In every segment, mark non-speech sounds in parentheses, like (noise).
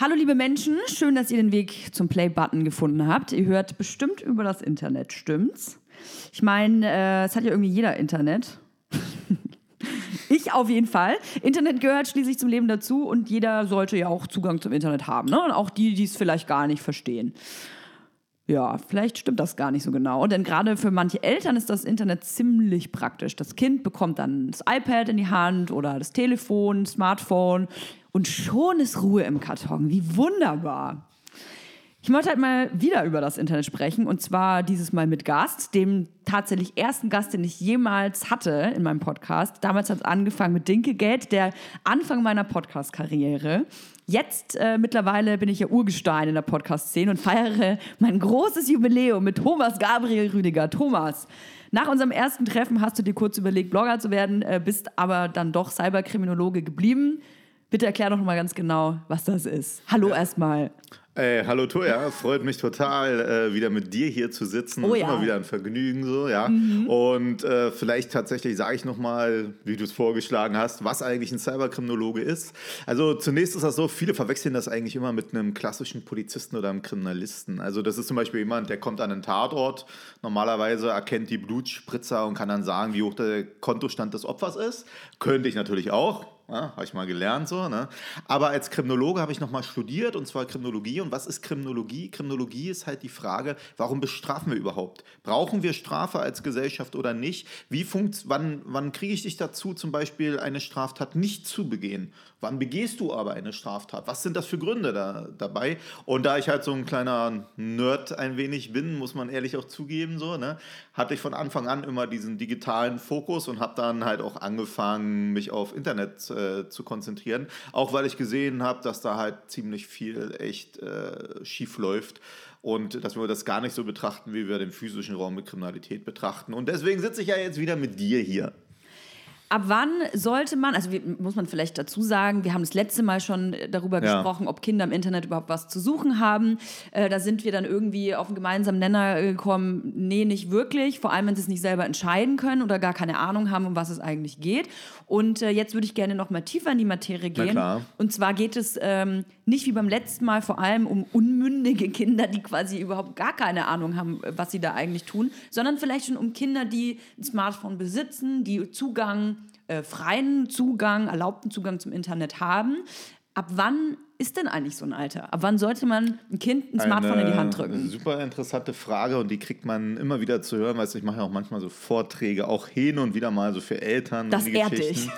Hallo liebe Menschen, schön, dass ihr den Weg zum Play-Button gefunden habt. Ihr hört bestimmt über das Internet, stimmt's? Ich meine, äh, es hat ja irgendwie jeder Internet. (laughs) ich auf jeden Fall. Internet gehört schließlich zum Leben dazu und jeder sollte ja auch Zugang zum Internet haben. Ne? Und auch die, die es vielleicht gar nicht verstehen. Ja, vielleicht stimmt das gar nicht so genau. Denn gerade für manche Eltern ist das Internet ziemlich praktisch. Das Kind bekommt dann das iPad in die Hand oder das Telefon, Smartphone und schon ist Ruhe im Karton. Wie wunderbar. Ich wollte halt mal wieder über das Internet sprechen und zwar dieses Mal mit Gast, dem tatsächlich ersten Gast, den ich jemals hatte in meinem Podcast. Damals hat es angefangen mit Dinkelgeld, der Anfang meiner Podcast-Karriere. Jetzt äh, mittlerweile bin ich ja Urgestein in der Podcast-Szene und feiere mein großes Jubiläum mit Thomas Gabriel Rüdiger. Thomas, nach unserem ersten Treffen hast du dir kurz überlegt, Blogger zu werden, äh, bist aber dann doch Cyberkriminologe geblieben. Bitte erklär doch mal ganz genau, was das ist. Hallo erstmal. Ey, hallo Toja, freut mich total, äh, wieder mit dir hier zu sitzen. Oh, ja. Immer wieder ein Vergnügen so, ja. Mhm. Und äh, vielleicht tatsächlich sage ich nochmal, wie du es vorgeschlagen hast, was eigentlich ein Cyberkriminologe ist. Also zunächst ist das so, viele verwechseln das eigentlich immer mit einem klassischen Polizisten oder einem Kriminalisten. Also das ist zum Beispiel jemand, der kommt an einen Tatort, normalerweise erkennt die Blutspritzer und kann dann sagen, wie hoch der Kontostand des Opfers ist. Könnte ich natürlich auch, ja, habe ich mal gelernt so. Ne? Aber als Kriminologe habe ich nochmal studiert und zwar Kriminologie. Und was ist Kriminologie? Kriminologie ist halt die Frage, warum bestrafen wir überhaupt? Brauchen wir Strafe als Gesellschaft oder nicht? Wie funkt, wann, wann kriege ich dich dazu, zum Beispiel eine Straftat nicht zu begehen? Wann begehst du aber eine Straftat? Was sind das für Gründe da, dabei? Und da ich halt so ein kleiner Nerd ein wenig bin, muss man ehrlich auch zugeben, so, ne, hatte ich von Anfang an immer diesen digitalen Fokus und habe dann halt auch angefangen, mich auf Internet äh, zu konzentrieren. Auch weil ich gesehen habe, dass da halt ziemlich viel echt äh, schief läuft und dass wir das gar nicht so betrachten, wie wir den physischen Raum mit Kriminalität betrachten. Und deswegen sitze ich ja jetzt wieder mit dir hier. Ab wann sollte man, also muss man vielleicht dazu sagen, wir haben das letzte Mal schon darüber ja. gesprochen, ob Kinder im Internet überhaupt was zu suchen haben. Äh, da sind wir dann irgendwie auf einen gemeinsamen Nenner gekommen, nee, nicht wirklich, vor allem wenn sie es nicht selber entscheiden können oder gar keine Ahnung haben, um was es eigentlich geht. Und äh, jetzt würde ich gerne noch mal tiefer in die Materie gehen. Und zwar geht es ähm, nicht wie beim letzten Mal vor allem um unmündige Kinder, die quasi überhaupt gar keine Ahnung haben, was sie da eigentlich tun, sondern vielleicht schon um Kinder, die ein Smartphone besitzen, die Zugang äh, freien Zugang, erlaubten Zugang zum Internet haben. Ab wann ist denn eigentlich so ein Alter? Ab wann sollte man ein Kind ein Smartphone Eine in die Hand drücken? Super interessante Frage und die kriegt man immer wieder zu hören. Weißt du, ich mache ja auch manchmal so Vorträge, auch hin und wieder mal so für Eltern. Das ehrt dich.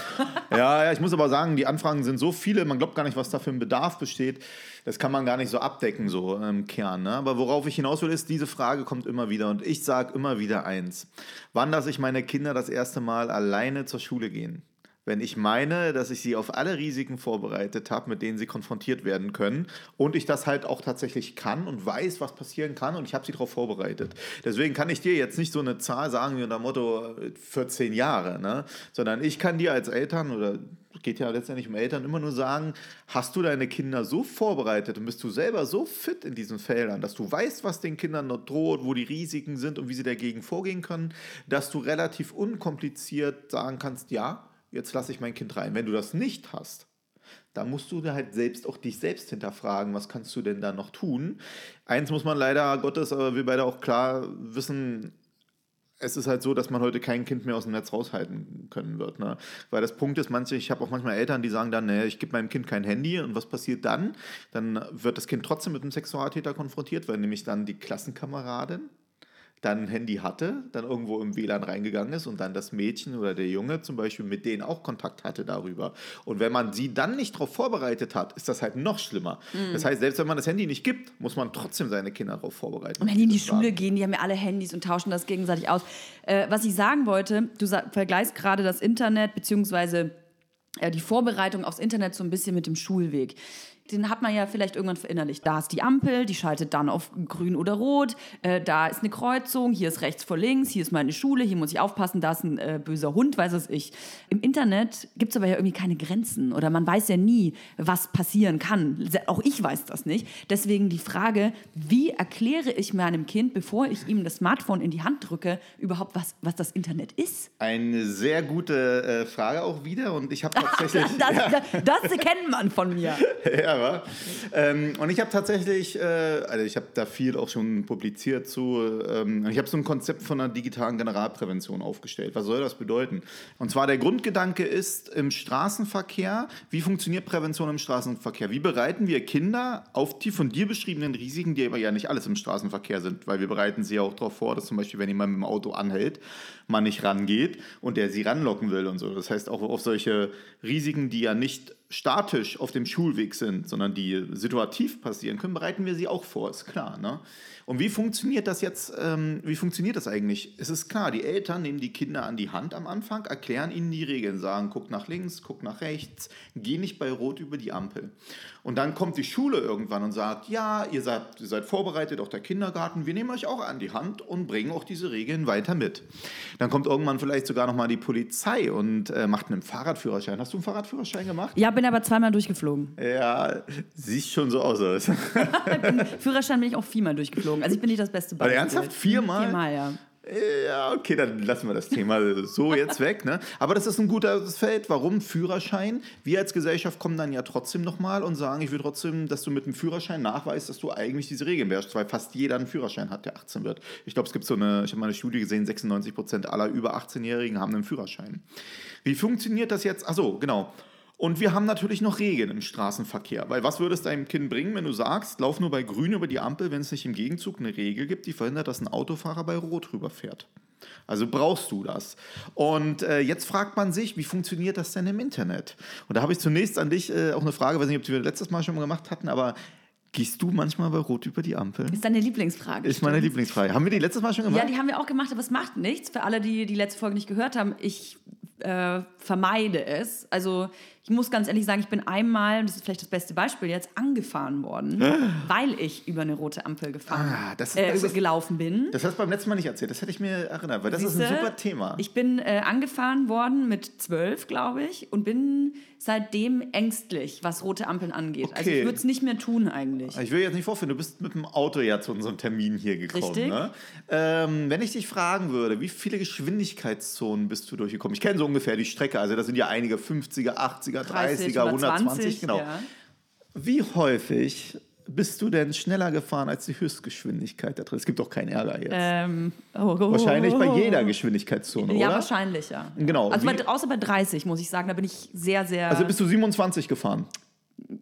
ja, ja, ich muss aber sagen, die Anfragen sind so viele, man glaubt gar nicht, was da für ein Bedarf besteht. Das kann man gar nicht so abdecken, so im Kern. Ne? Aber worauf ich hinaus will, ist, diese Frage kommt immer wieder. Und ich sage immer wieder eins. Wann lasse ich meine Kinder das erste Mal alleine zur Schule gehen? Wenn ich meine, dass ich sie auf alle Risiken vorbereitet habe, mit denen sie konfrontiert werden können und ich das halt auch tatsächlich kann und weiß, was passieren kann und ich habe sie darauf vorbereitet. Deswegen kann ich dir jetzt nicht so eine Zahl sagen wie unter Motto 14 äh, Jahre, ne? sondern ich kann dir als Eltern oder geht ja letztendlich um Eltern immer nur sagen, hast du deine Kinder so vorbereitet und bist du selber so fit in diesen Feldern, dass du weißt, was den Kindern dort droht, wo die Risiken sind und wie sie dagegen vorgehen können, dass du relativ unkompliziert sagen kannst, ja, jetzt lasse ich mein Kind rein. Wenn du das nicht hast, dann musst du halt selbst auch dich selbst hinterfragen, was kannst du denn da noch tun. Eins muss man leider Gottes, aber wir beide auch klar wissen, es ist halt so, dass man heute kein Kind mehr aus dem Netz raushalten können wird. Ne? Weil das Punkt ist, manche, ich habe auch manchmal Eltern, die sagen dann, nee, ich gebe meinem Kind kein Handy und was passiert dann? Dann wird das Kind trotzdem mit einem Sexualtäter konfrontiert, weil nämlich dann die Klassenkameradin dann ein Handy hatte, dann irgendwo im WLAN reingegangen ist und dann das Mädchen oder der Junge zum Beispiel mit denen auch Kontakt hatte darüber. Und wenn man sie dann nicht darauf vorbereitet hat, ist das halt noch schlimmer. Mhm. Das heißt, selbst wenn man das Handy nicht gibt, muss man trotzdem seine Kinder darauf vorbereiten. Und wenn die in die Schule gehen, die haben ja alle Handys und tauschen das gegenseitig aus. Äh, was ich sagen wollte, du vergleichst gerade das Internet beziehungsweise äh, die Vorbereitung aufs Internet so ein bisschen mit dem Schulweg den hat man ja vielleicht irgendwann verinnerlicht. Da ist die Ampel, die schaltet dann auf grün oder rot. Äh, da ist eine Kreuzung, hier ist rechts vor links, hier ist meine Schule, hier muss ich aufpassen, da ist ein äh, böser Hund, weiß es ich. Im Internet gibt es aber ja irgendwie keine Grenzen oder man weiß ja nie, was passieren kann. Auch ich weiß das nicht. Deswegen die Frage, wie erkläre ich meinem Kind, bevor ich ihm das Smartphone in die Hand drücke, überhaupt, was, was das Internet ist? Eine sehr gute äh, Frage auch wieder und ich habe (laughs) tatsächlich... das, (laughs) ja. das, das kennt man von mir. (laughs) ja, wa? ähm, und ich habe tatsächlich, äh, also ich habe da viel auch schon publiziert zu, ähm, ich habe so ein Konzept von einer digitalen Generalprävention aufgestellt. Was soll das bedeuten? Und zwar der Grundgedanke ist im Straßenverkehr, wie funktioniert Prävention im Straßenverkehr? Wie bereiten wir Kinder auf die von dir beschriebenen Risiken, die aber ja nicht alles im Straßenverkehr sind, weil wir bereiten sie ja auch darauf vor, dass zum Beispiel, wenn jemand mit dem Auto anhält, man nicht rangeht und der sie ranlocken will und so. Das heißt auch auf solche Risiken, die ja nicht statisch auf dem Schulweg sind, sondern die situativ passieren können, bereiten wir sie auch vor, ist klar. Ne? Und wie funktioniert das jetzt, ähm, wie funktioniert das eigentlich? Es ist klar, die Eltern nehmen die Kinder an die Hand am Anfang, erklären ihnen die Regeln, sagen, guck nach links, guck nach rechts, geh nicht bei Rot über die Ampel. Und dann kommt die Schule irgendwann und sagt, ja, ihr seid, ihr seid vorbereitet, auch der Kindergarten, wir nehmen euch auch an die Hand und bringen auch diese Regeln weiter mit. Dann kommt irgendwann vielleicht sogar nochmal die Polizei und äh, macht einen Fahrradführerschein. Hast du einen Fahrradführerschein gemacht? Ja, bin aber zweimal durchgeflogen. Ja, siehst schon so aus. (laughs) Führerschein bin ich auch viermal durchgeflogen. Also ich bin nicht das beste Beispiel. Aber ernsthaft? Viermal? Viermal, ja. Ja, okay, dann lassen wir das Thema so jetzt weg. Ne? Aber das ist ein gutes Feld. Warum Führerschein? Wir als Gesellschaft kommen dann ja trotzdem nochmal und sagen, ich will trotzdem, dass du mit dem Führerschein nachweist, dass du eigentlich diese Regeln beherrschst, weil fast jeder einen Führerschein hat, der 18 wird. Ich glaube, es gibt so eine, ich habe mal eine Studie gesehen, 96 Prozent aller über 18-Jährigen haben einen Führerschein. Wie funktioniert das jetzt? Achso, genau. Und wir haben natürlich noch Regeln im Straßenverkehr. Weil was würde es deinem Kind bringen, wenn du sagst, lauf nur bei Grün über die Ampel, wenn es nicht im Gegenzug eine Regel gibt, die verhindert, dass ein Autofahrer bei Rot rüberfährt? Also brauchst du das. Und äh, jetzt fragt man sich, wie funktioniert das denn im Internet? Und da habe ich zunächst an dich äh, auch eine Frage, weiß nicht, ob wir letztes Mal schon mal gemacht hatten, aber Gehst du manchmal bei Rot über die Ampel? Ist deine Lieblingsfrage. Ist meine Lieblingsfrage. Haben wir die letztes Mal schon gemacht? Ja, die haben wir auch gemacht, aber es macht nichts. Für alle, die die letzte Folge nicht gehört haben, ich äh, vermeide es. Also ich muss ganz ehrlich sagen, ich bin einmal, das ist vielleicht das beste Beispiel jetzt, angefahren worden, weil ich über eine rote Ampel gefahren, ah, das ist, äh, das ist, gelaufen bin. Das hast du beim letzten Mal nicht erzählt, das hätte ich mir erinnert, weil das Siehste, ist ein super Thema. Ich bin äh, angefahren worden mit zwölf, glaube ich, und bin seitdem ängstlich, was rote Ampeln angeht. Okay. Also ich würde es nicht mehr tun eigentlich. Ich will jetzt nicht vorführen, du bist mit dem Auto ja zu unserem Termin hier gekommen. Richtig. Ne? Ähm, wenn ich dich fragen würde, wie viele Geschwindigkeitszonen bist du durchgekommen? Ich kenne so ungefähr die Strecke, also das sind ja einige 50er, 80er, 30er, 30, 120, genau. Ja. Wie häufig bist du denn schneller gefahren als die Höchstgeschwindigkeit da drin? Es gibt doch keinen Ärger jetzt. Ähm, oh, oh, wahrscheinlich bei jeder Geschwindigkeitszone, ja, oder? Ja, wahrscheinlich, ja. Genau. Also bei, außer bei 30, muss ich sagen, da bin ich sehr, sehr... Also bist du 27 gefahren?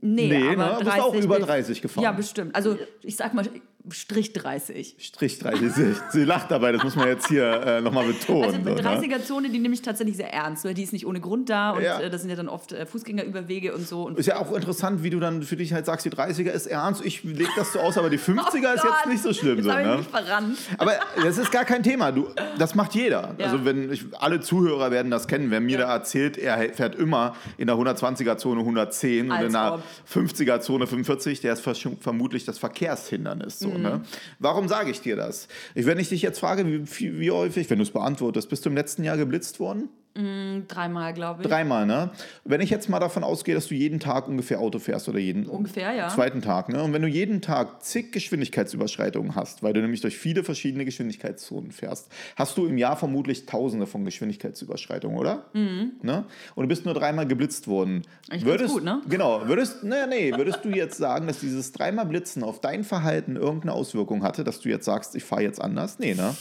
Nee, nee aber ne? Du bist auch über 30 gefahren. Ja, bestimmt. Also ich sag mal, Strich 30. Strich 30. Sie lacht dabei, das muss man jetzt hier äh, nochmal betonen. Also 30er-Zone, die nehme ich tatsächlich sehr ernst, weil die ist nicht ohne Grund da und ja. äh, das sind ja dann oft äh, Fußgängerüberwege und so. Und ist ja auch interessant, wie du dann für dich halt sagst, die 30er ist ernst, ich lege das so aus, aber die 50er (laughs) oh ist jetzt nicht so schlimm. Jetzt so, ne? ich mich verrannt. Aber das ist gar kein Thema. Du, das macht jeder. Ja. Also wenn ich, alle Zuhörer werden das kennen. Wer mir ja. da erzählt, er fährt immer in der 120er-Zone 110 Als und in der 50er-Zone 45, der ist vermutlich das Verkehrshindernis. So, mhm. Ne? Warum sage ich dir das? Wenn ich dich jetzt frage, wie, wie häufig, wenn du es beantwortest, bist du im letzten Jahr geblitzt worden? Mm, dreimal, glaube ich. Dreimal, ne? Wenn ich jetzt mal davon ausgehe, dass du jeden Tag ungefähr Auto fährst oder jeden ungefähr, ja. zweiten Tag, ne? Und wenn du jeden Tag zig Geschwindigkeitsüberschreitungen hast, weil du nämlich durch viele verschiedene Geschwindigkeitszonen fährst, hast du im Jahr vermutlich Tausende von Geschwindigkeitsüberschreitungen, oder? Mhm. Ne? Und du bist nur dreimal geblitzt worden. Ich würdest, gut, ne? Genau. Würdest, nee, nee, würdest du jetzt sagen, dass dieses dreimal Blitzen auf dein Verhalten irgendeine Auswirkung hatte, dass du jetzt sagst, ich fahre jetzt anders? Nee, ne?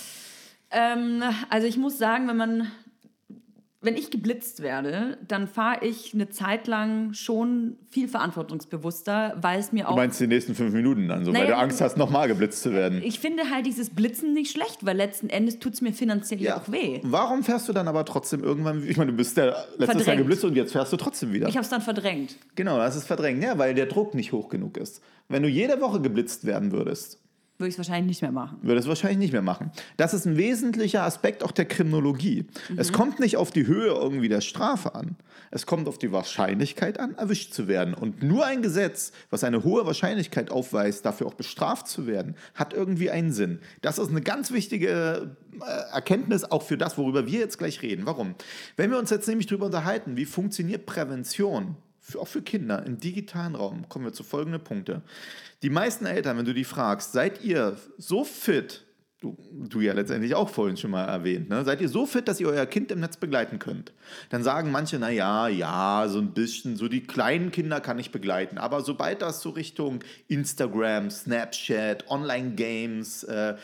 Ähm, also ich muss sagen, wenn man wenn ich geblitzt werde, dann fahre ich eine Zeit lang schon viel verantwortungsbewusster, weil es mir auch. Du meinst die nächsten fünf Minuten dann, so, naja, weil du Angst hast, nochmal geblitzt zu werden. Ich finde halt dieses Blitzen nicht schlecht, weil letzten Endes tut es mir finanziell ja auch weh. Warum fährst du dann aber trotzdem irgendwann, ich meine, du bist ja letztes. Jahr geblitzt und jetzt fährst du trotzdem wieder. Ich habe es dann verdrängt. Genau, das ist verdrängt, ja, weil der Druck nicht hoch genug ist. Wenn du jede Woche geblitzt werden würdest, würde ich es wahrscheinlich nicht mehr machen. Würde es wahrscheinlich nicht mehr machen. Das ist ein wesentlicher Aspekt auch der Kriminologie. Mhm. Es kommt nicht auf die Höhe irgendwie der Strafe an. Es kommt auf die Wahrscheinlichkeit an, erwischt zu werden. Und nur ein Gesetz, was eine hohe Wahrscheinlichkeit aufweist, dafür auch bestraft zu werden, hat irgendwie einen Sinn. Das ist eine ganz wichtige äh, Erkenntnis auch für das, worüber wir jetzt gleich reden. Warum? Wenn wir uns jetzt nämlich darüber unterhalten, wie funktioniert Prävention, für, auch für Kinder im digitalen Raum, kommen wir zu folgenden Punkten. Die meisten Eltern, wenn du die fragst, seid ihr so fit, du, du ja letztendlich auch vorhin schon mal erwähnt, ne? seid ihr so fit, dass ihr euer Kind im Netz begleiten könnt? Dann sagen manche, naja, ja, so ein bisschen, so die kleinen Kinder kann ich begleiten. Aber sobald das so Richtung Instagram, Snapchat, Online-Games, äh,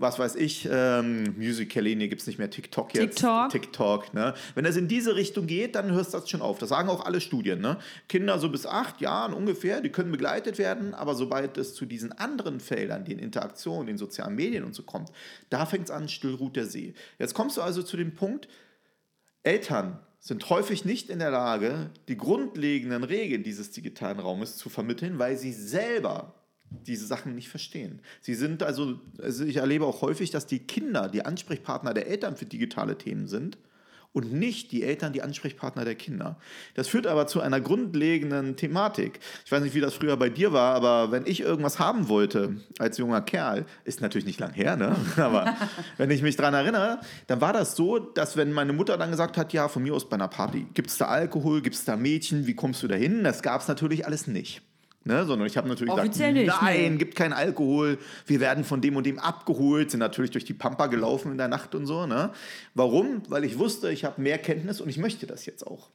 was weiß ich, ähm, Musical.ly, nee, gibt es nicht mehr TikTok jetzt. TikTok. TikTok, ne? Wenn das in diese Richtung geht, dann hörst du das schon auf. Das sagen auch alle Studien, ne? Kinder so bis acht Jahren ungefähr, die können begleitet werden, aber sobald es zu diesen anderen Feldern, den Interaktionen, den sozialen Medien und so kommt, da fängt es an, still ruht der See. Jetzt kommst du also zu dem Punkt, Eltern sind häufig nicht in der Lage, die grundlegenden Regeln dieses digitalen Raumes zu vermitteln, weil sie selber diese Sachen nicht verstehen. Sie sind also, also ich erlebe auch häufig, dass die Kinder die Ansprechpartner der Eltern für digitale Themen sind und nicht die Eltern die Ansprechpartner der Kinder. Das führt aber zu einer grundlegenden Thematik. Ich weiß nicht, wie das früher bei dir war, aber wenn ich irgendwas haben wollte als junger Kerl, ist natürlich nicht lang her, ne? (laughs) aber wenn ich mich daran erinnere, dann war das so, dass wenn meine Mutter dann gesagt hat, ja, von mir aus bei einer Party, gibt es da Alkohol, gibt es da Mädchen, wie kommst du da hin? Das gab es natürlich alles nicht. Ne, sondern ich habe natürlich Offiziell gesagt, nicht, nein, nee. gibt keinen Alkohol, wir werden von dem und dem abgeholt, sind natürlich durch die Pampa gelaufen in der Nacht und so. Ne? Warum? Weil ich wusste, ich habe mehr Kenntnis und ich möchte das jetzt auch.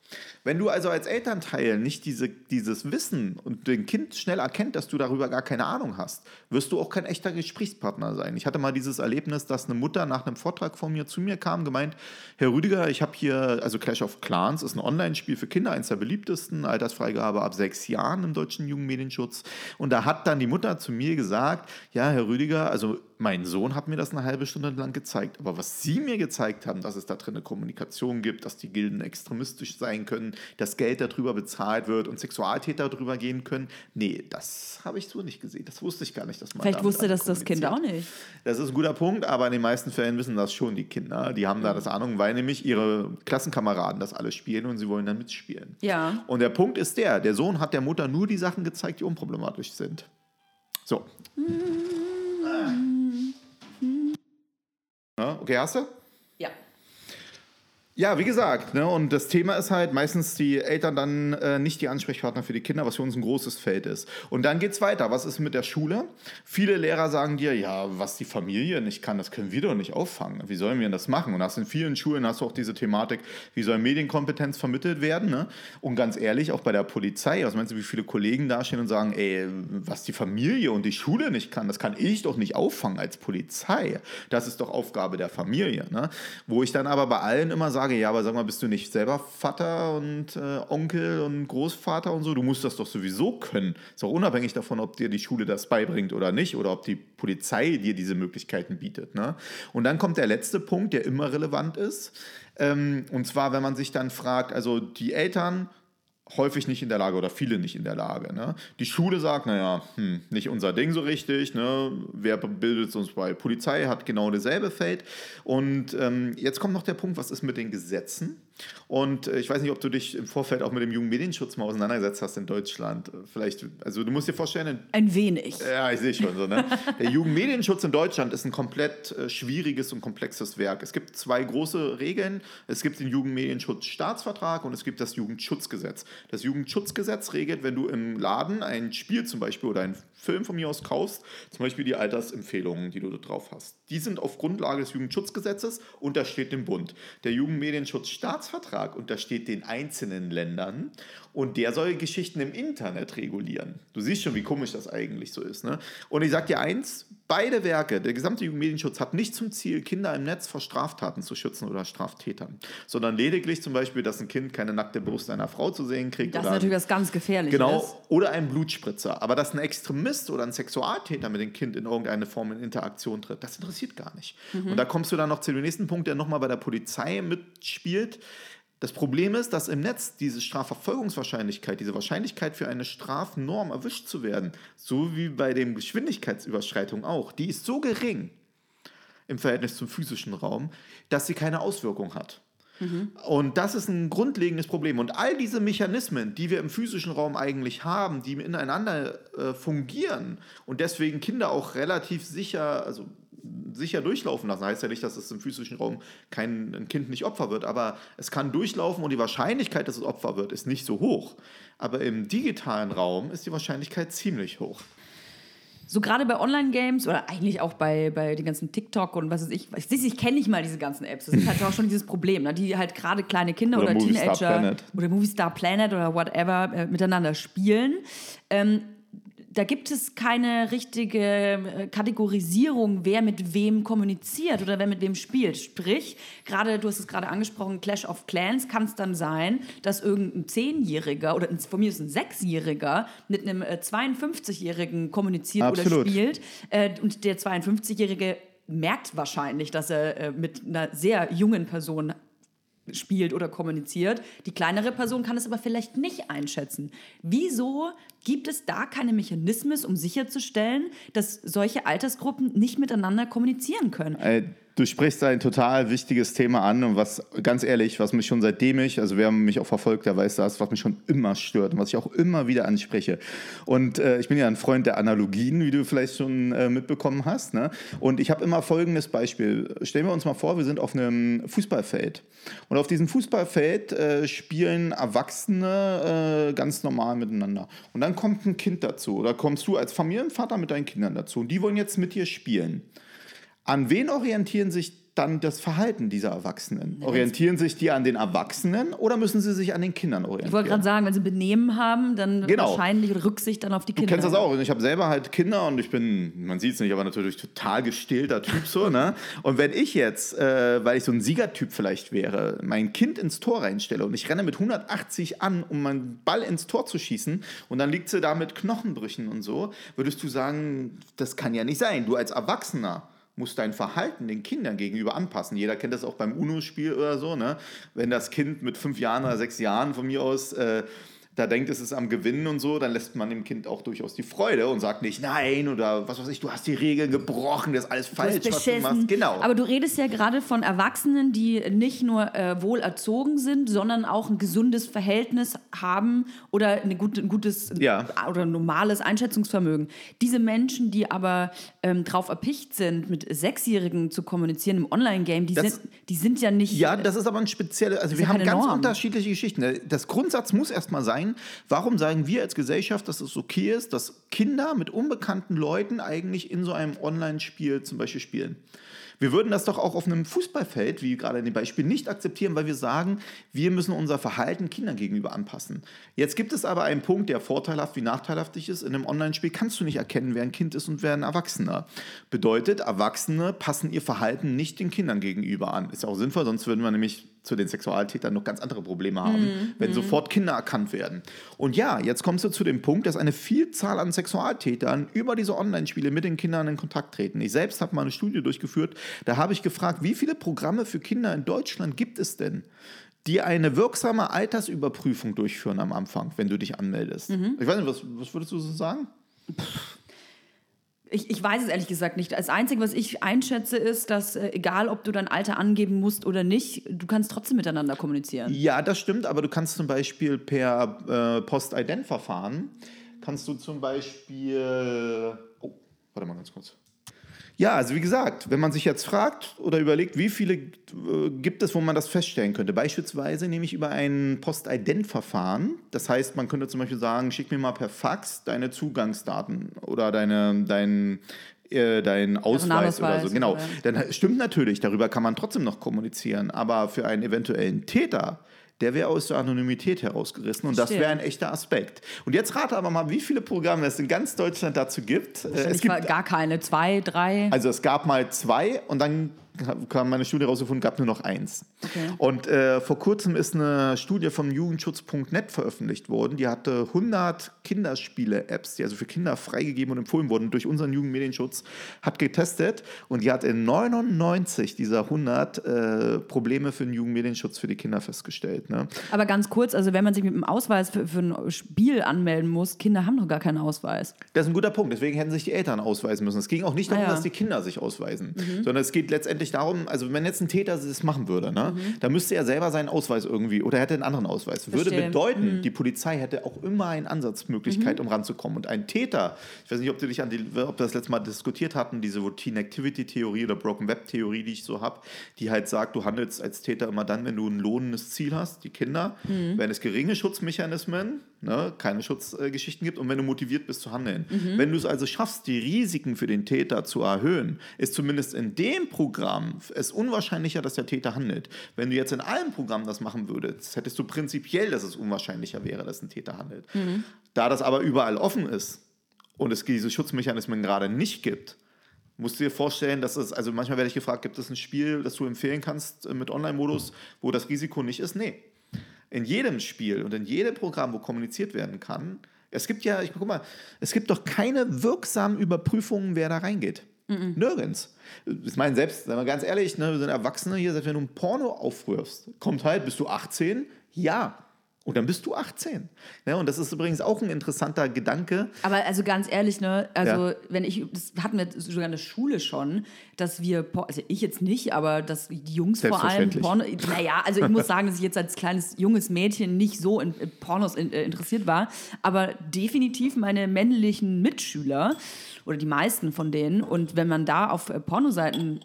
Wenn du also als Elternteil nicht diese, dieses Wissen und dein Kind schnell erkennt, dass du darüber gar keine Ahnung hast, wirst du auch kein echter Gesprächspartner sein. Ich hatte mal dieses Erlebnis, dass eine Mutter nach einem Vortrag von mir zu mir kam, gemeint, Herr Rüdiger, ich habe hier, also Clash of Clans ist ein Online-Spiel für Kinder, eines der beliebtesten, Altersfreigabe ab sechs Jahren im deutschen Jugendmedienschutz. Und da hat dann die Mutter zu mir gesagt, ja, Herr Rüdiger, also mein Sohn hat mir das eine halbe Stunde lang gezeigt. Aber was Sie mir gezeigt haben, dass es da drin eine Kommunikation gibt, dass die Gilden extremistisch sein können, dass Geld darüber bezahlt wird und Sexualtäter darüber gehen können, nee, das habe ich so nicht gesehen. Das wusste ich gar nicht, dass man Vielleicht wusste das das Kind auch nicht. Das ist ein guter Punkt, aber in den meisten Fällen wissen das schon die Kinder. Die haben da das Ahnung, weil nämlich ihre Klassenkameraden das alles spielen und sie wollen dann mitspielen. Ja. Und der Punkt ist der, der Sohn hat der Mutter nur die Sachen gezeigt, die unproblematisch sind. So. Ja, okay, hast du? Ja. Wie gesagt, ne, und das Thema ist halt meistens die Eltern dann äh, nicht die Ansprechpartner für die Kinder, was für uns ein großes Feld ist. Und dann geht's weiter. Was ist mit der Schule? Viele Lehrer sagen dir, ja, was die Familie nicht kann, das können wir doch nicht auffangen. Wie sollen wir denn das machen? Und hast in vielen Schulen hast du auch diese Thematik, wie soll Medienkompetenz vermittelt werden? Ne? Und ganz ehrlich, auch bei der Polizei, was meinst du, wie viele Kollegen dastehen und sagen, ey, was die Familie und die Schule nicht kann, das kann ich doch nicht auffangen als Polizei. Das ist doch Aufgabe der Familie. Ne? Wo ich dann aber bei allen immer sage, ja, aber sag mal, bist du nicht selber Vater und äh, Onkel und Großvater und so? Du musst das doch sowieso können. Ist auch unabhängig davon, ob dir die Schule das beibringt oder nicht oder ob die Polizei dir diese Möglichkeiten bietet. Ne? Und dann kommt der letzte Punkt, der immer relevant ist. Ähm, und zwar, wenn man sich dann fragt, also die Eltern häufig nicht in der Lage oder viele nicht in der Lage. Ne? Die Schule sagt, naja, hm, nicht unser Ding so richtig. Ne? Wer bildet uns bei? Polizei hat genau dasselbe Feld. Und ähm, jetzt kommt noch der Punkt, was ist mit den Gesetzen? Und äh, ich weiß nicht, ob du dich im Vorfeld auch mit dem Jugendmedienschutz mal auseinandergesetzt hast in Deutschland. Vielleicht, also du musst dir vorstellen, Ein wenig. ja, ich sehe schon so. Ne? (laughs) Der Jugendmedienschutz in Deutschland ist ein komplett äh, schwieriges und komplexes Werk. Es gibt zwei große Regeln. Es gibt den Jugendmedienschutzstaatsvertrag und es gibt das Jugendschutzgesetz. Das Jugendschutzgesetz regelt, wenn du im Laden ein Spiel zum Beispiel oder einen Film von mir aus kaufst, zum Beispiel die Altersempfehlungen, die du da drauf hast. Die sind auf Grundlage des Jugendschutzgesetzes untersteht dem Bund. Der Jugendmedienschutzstaatsvertrag untersteht den einzelnen Ländern und der soll Geschichten im Internet regulieren. Du siehst schon, wie komisch das eigentlich so ist. Ne? Und ich sag dir eins, beide Werke, der gesamte Jugendmedienschutz hat nicht zum Ziel, Kinder im Netz vor Straftaten zu schützen oder Straftätern, sondern lediglich zum Beispiel, dass ein Kind keine nackte Brust einer Frau zu sehen kriegt. Das ist natürlich was ganz Gefährliches. Genau, oder ein Blutspritzer. Aber dass ein Extremist oder ein Sexualtäter mit dem Kind in irgendeine Form in Interaktion tritt, das interessiert gar nicht. Und da kommst du dann noch zu dem nächsten Punkt, der nochmal bei der Polizei mitspielt. Das Problem ist, dass im Netz diese Strafverfolgungswahrscheinlichkeit, diese Wahrscheinlichkeit für eine Strafnorm erwischt zu werden, so wie bei den Geschwindigkeitsüberschreitungen auch, die ist so gering im Verhältnis zum physischen Raum, dass sie keine Auswirkung hat. Und das ist ein grundlegendes Problem. Und all diese Mechanismen, die wir im physischen Raum eigentlich haben, die ineinander äh, fungieren und deswegen Kinder auch relativ sicher, also sicher durchlaufen lassen. Heißt ja nicht, dass es im physischen Raum kein ein Kind nicht Opfer wird, aber es kann durchlaufen und die Wahrscheinlichkeit, dass es Opfer wird, ist nicht so hoch. Aber im digitalen Raum ist die Wahrscheinlichkeit ziemlich hoch. so gerade bei Online-Games oder eigentlich auch bei, bei den ganzen TikTok und was weiß ich, ich, ich kenne nicht mal diese ganzen Apps. Das ist halt auch schon dieses Problem, ne? die halt gerade kleine Kinder oder, Oder Teenager Planet. oder Movie Star Planet oder whatever äh, miteinander spielen. Ähm, da gibt es keine richtige äh, Kategorisierung, wer mit wem kommuniziert oder wer mit wem spielt. Sprich, gerade, du hast es gerade angesprochen, Clash of Clans kann es dann sein, dass irgendein Zehnjähriger oder von mir ist ein Sechsjähriger mit einem äh, 52-Jährigen kommuniziert Absolut. oder spielt. Äh, und der 52-Jährige merkt wahrscheinlich, dass er äh, mit einer sehr jungen Person spielt oder kommuniziert. Die kleinere Person kann es aber vielleicht nicht einschätzen. Wieso gibt es da keine Mechanismen, um sicherzustellen, dass solche Altersgruppen nicht miteinander kommunizieren können? Äh, Du sprichst ein total wichtiges Thema an und was, ganz ehrlich, was mich schon seitdem ich, also wer mich auch verfolgt, der weiß das, was mich schon immer stört und was ich auch immer wieder anspreche. Und äh, ich bin ja ein Freund der Analogien, wie du vielleicht schon äh, mitbekommen hast. Ne? Und ich habe immer folgendes Beispiel. Stellen wir uns mal vor, wir sind auf einem Fußballfeld. Und auf diesem Fußballfeld äh, spielen Erwachsene äh, ganz normal miteinander. Und dann kommt ein Kind dazu. Oder kommst du als Familienvater mit deinen Kindern dazu. Und die wollen jetzt mit dir spielen. An wen orientieren sich dann das Verhalten dieser Erwachsenen? Orientieren sich die an den Erwachsenen oder müssen sie sich an den Kindern orientieren? Ich wollte gerade sagen, wenn sie Benehmen haben, dann Genau. wahrscheinlich Rücksicht dann auf die Du Kinder. kennst das auch. Ich habe selber halt Kinder und ich bin, man sieht es nicht, aber natürlich total gestählter Typ so. Ne? Und wenn ich jetzt, äh, weil ich so ein Siegertyp vielleicht wäre, mein Kind ins Tor reinstelle und ich renne mit 180 an, um meinen Ball ins Tor zu schießen und dann liegt sie da mit Knochenbrüchen und so, würdest du sagen, das kann ja nicht sein. Du als Erwachsener musst dein Verhalten den Kindern gegenüber anpassen. Jeder kennt das auch beim UNO-Spiel oder so. Ne? Wenn das Kind mit fünf Jahren oder sechs Jahren von mir aus äh, da denkt, es ist am Gewinnen und so, dann lässt man dem Kind auch durchaus die Freude und sagt nicht nein oder was weiß ich, du hast die Regeln gebrochen, das ist alles falsch, was du machst. Genau. Aber du redest ja gerade von Erwachsenen, die nicht nur äh, wohl erzogen sind, sondern auch ein gesundes Verhältnis haben oder eine gute, ein gutes Ja. oder normales Einschätzungsvermögen. Diese Menschen, die aber ähm, drauf erpicht sind, mit Sechsjährigen zu kommunizieren im Online-Game, die Das- sind, die sind ja nicht. Ja, das ist aber ein spezieller, also wir haben ganz Norm. unterschiedliche Geschichten. Das Grundsatz muss erstmal sein, warum sagen wir als Gesellschaft, dass es okay ist, dass Kinder mit unbekannten Leuten eigentlich in so einem Online-Spiel zum Beispiel spielen. Wir würden das doch auch auf einem Fußballfeld, wie gerade in dem Beispiel, nicht akzeptieren, weil wir sagen, wir müssen unser Verhalten Kindern gegenüber anpassen. Jetzt gibt es aber einen Punkt, der vorteilhaft wie nachteilig ist. In einem Online-Spiel kannst du nicht erkennen, wer ein Kind ist und wer ein Erwachsener. Bedeutet, Erwachsene passen ihr Verhalten nicht den Kindern gegenüber an. Ist auch sinnvoll, sonst würden wir nämlich zu den Sexualtätern noch ganz andere Probleme haben, wenn sofort Kinder erkannt werden. Und ja, jetzt kommst du zu dem Punkt, dass eine Vielzahl an Sexualtätern über diese Online-Spiele mit den Kindern in Kontakt treten. Ich selbst habe mal eine Studie durchgeführt, da habe ich gefragt, wie viele Programme für Kinder in Deutschland gibt es denn? die eine wirksame Altersüberprüfung durchführen am Anfang, wenn du dich anmeldest. Ich weiß nicht, was, was würdest du so sagen? Ich, ich weiß es ehrlich gesagt nicht. Das Einzige, was ich einschätze, ist, dass äh, egal, ob du dein Alter angeben musst oder nicht, du kannst trotzdem miteinander kommunizieren. Ja, das stimmt, aber du kannst zum Beispiel per äh, Post-Ident-Verfahren, kannst du zum Beispiel, oh, warte mal ganz kurz. Ja, also wie gesagt, wenn man sich jetzt fragt oder überlegt, wie viele äh, gibt es, wo man das feststellen könnte, beispielsweise nämlich über ein Post-Ident-Verfahren. Das heißt, man könnte zum Beispiel sagen, schick mir mal per Fax deine Zugangsdaten oder deine, dein, äh, dein Ausweis oder so. Genau. Dann stimmt natürlich, darüber kann man trotzdem noch kommunizieren, aber für einen eventuellen Täter, der wäre aus der Anonymität herausgerissen und das Verstehe. wäre ein echter Aspekt. Und jetzt rate aber mal, wie viele Programme es in ganz Deutschland dazu gibt. Äh, Es Es gibt gar keine. Zwei, drei. also es gab mal zwei und dann kam meine Studie rausgefunden, gab nur noch eins. Okay. Und äh, vor kurzem ist eine Studie vom Jugendschutz.net veröffentlicht worden. Die hatte 100 Kinderspiele-Apps, die also für Kinder freigegeben und empfohlen wurden durch unseren Jugendmedienschutz, hat getestet und die hat in 99 dieser 100 äh, Probleme für den Jugendmedienschutz für die Kinder festgestellt. Ne? Aber ganz kurz, also wenn man sich mit einem Ausweis für, für ein Spiel anmelden muss, Kinder haben doch gar keinen Ausweis. Das ist ein guter Punkt. Deswegen hätten sich die Eltern ausweisen müssen. Es ging auch nicht darum, Ah ja. dass die Kinder sich ausweisen, sondern es geht letztendlich darum, also wenn jetzt ein Täter das machen würde, ne, dann müsste er selber seinen Ausweis irgendwie oder er hätte einen anderen Ausweis. Würde Verstehe. bedeuten, die Polizei hätte auch immer eine Ansatzmöglichkeit, um ranzukommen. Und ein Täter, ich weiß nicht, ob du dich an die, ob wir das letzte Mal diskutiert hatten, diese Routine Activity Theorie oder Broken Web Theorie, die ich so habe, die halt sagt, du handelst als Täter immer dann, wenn du ein lohnendes Ziel hast, die Kinder, wenn es geringe Schutzmechanismen, ne, keine Schutzgeschichten gibt und wenn du motiviert bist zu handeln. Mhm. Wenn du es also schaffst, die Risiken für den Täter zu erhöhen, ist zumindest in dem Programm es unwahrscheinlicher, dass der Täter handelt. Wenn du jetzt in allen Programmen das machen würdest, hättest du prinzipiell, dass es unwahrscheinlicher wäre, dass ein Täter handelt. Mhm. Da das aber überall offen ist und es diese Schutzmechanismen gerade nicht gibt, musst du dir vorstellen, dass es, also manchmal werde ich gefragt, gibt es ein Spiel, das du empfehlen kannst äh, mit Online-Modus, wo das Risiko nicht ist? Nee. In jedem Spiel und in jedem Programm, wo kommuniziert werden kann, es gibt ja, ich guck mal, es gibt doch keine wirksamen Überprüfungen, wer da reingeht. Nirgends. Ich meine, selbst, sagen wir ganz ehrlich, ne, wir sind Erwachsene hier, selbst wenn du ein Porno aufrührst, kommt halt, bist du 18? Ja. Und dann bist du 18. Ne, und das ist übrigens auch ein interessanter Gedanke. Aber also ganz ehrlich, ne, also Ja. wenn ich, das hatten wir sogar in der Schule schon, dass wir, also ich jetzt nicht, aber dass die Jungs vor allem. Porno, naja, also ich muss sagen, dass ich jetzt als kleines junges Mädchen nicht so in, in Pornos in, äh, interessiert war, aber definitiv meine männlichen Mitschüler oder die meisten von denen und wenn man da auf äh, Pornoseiten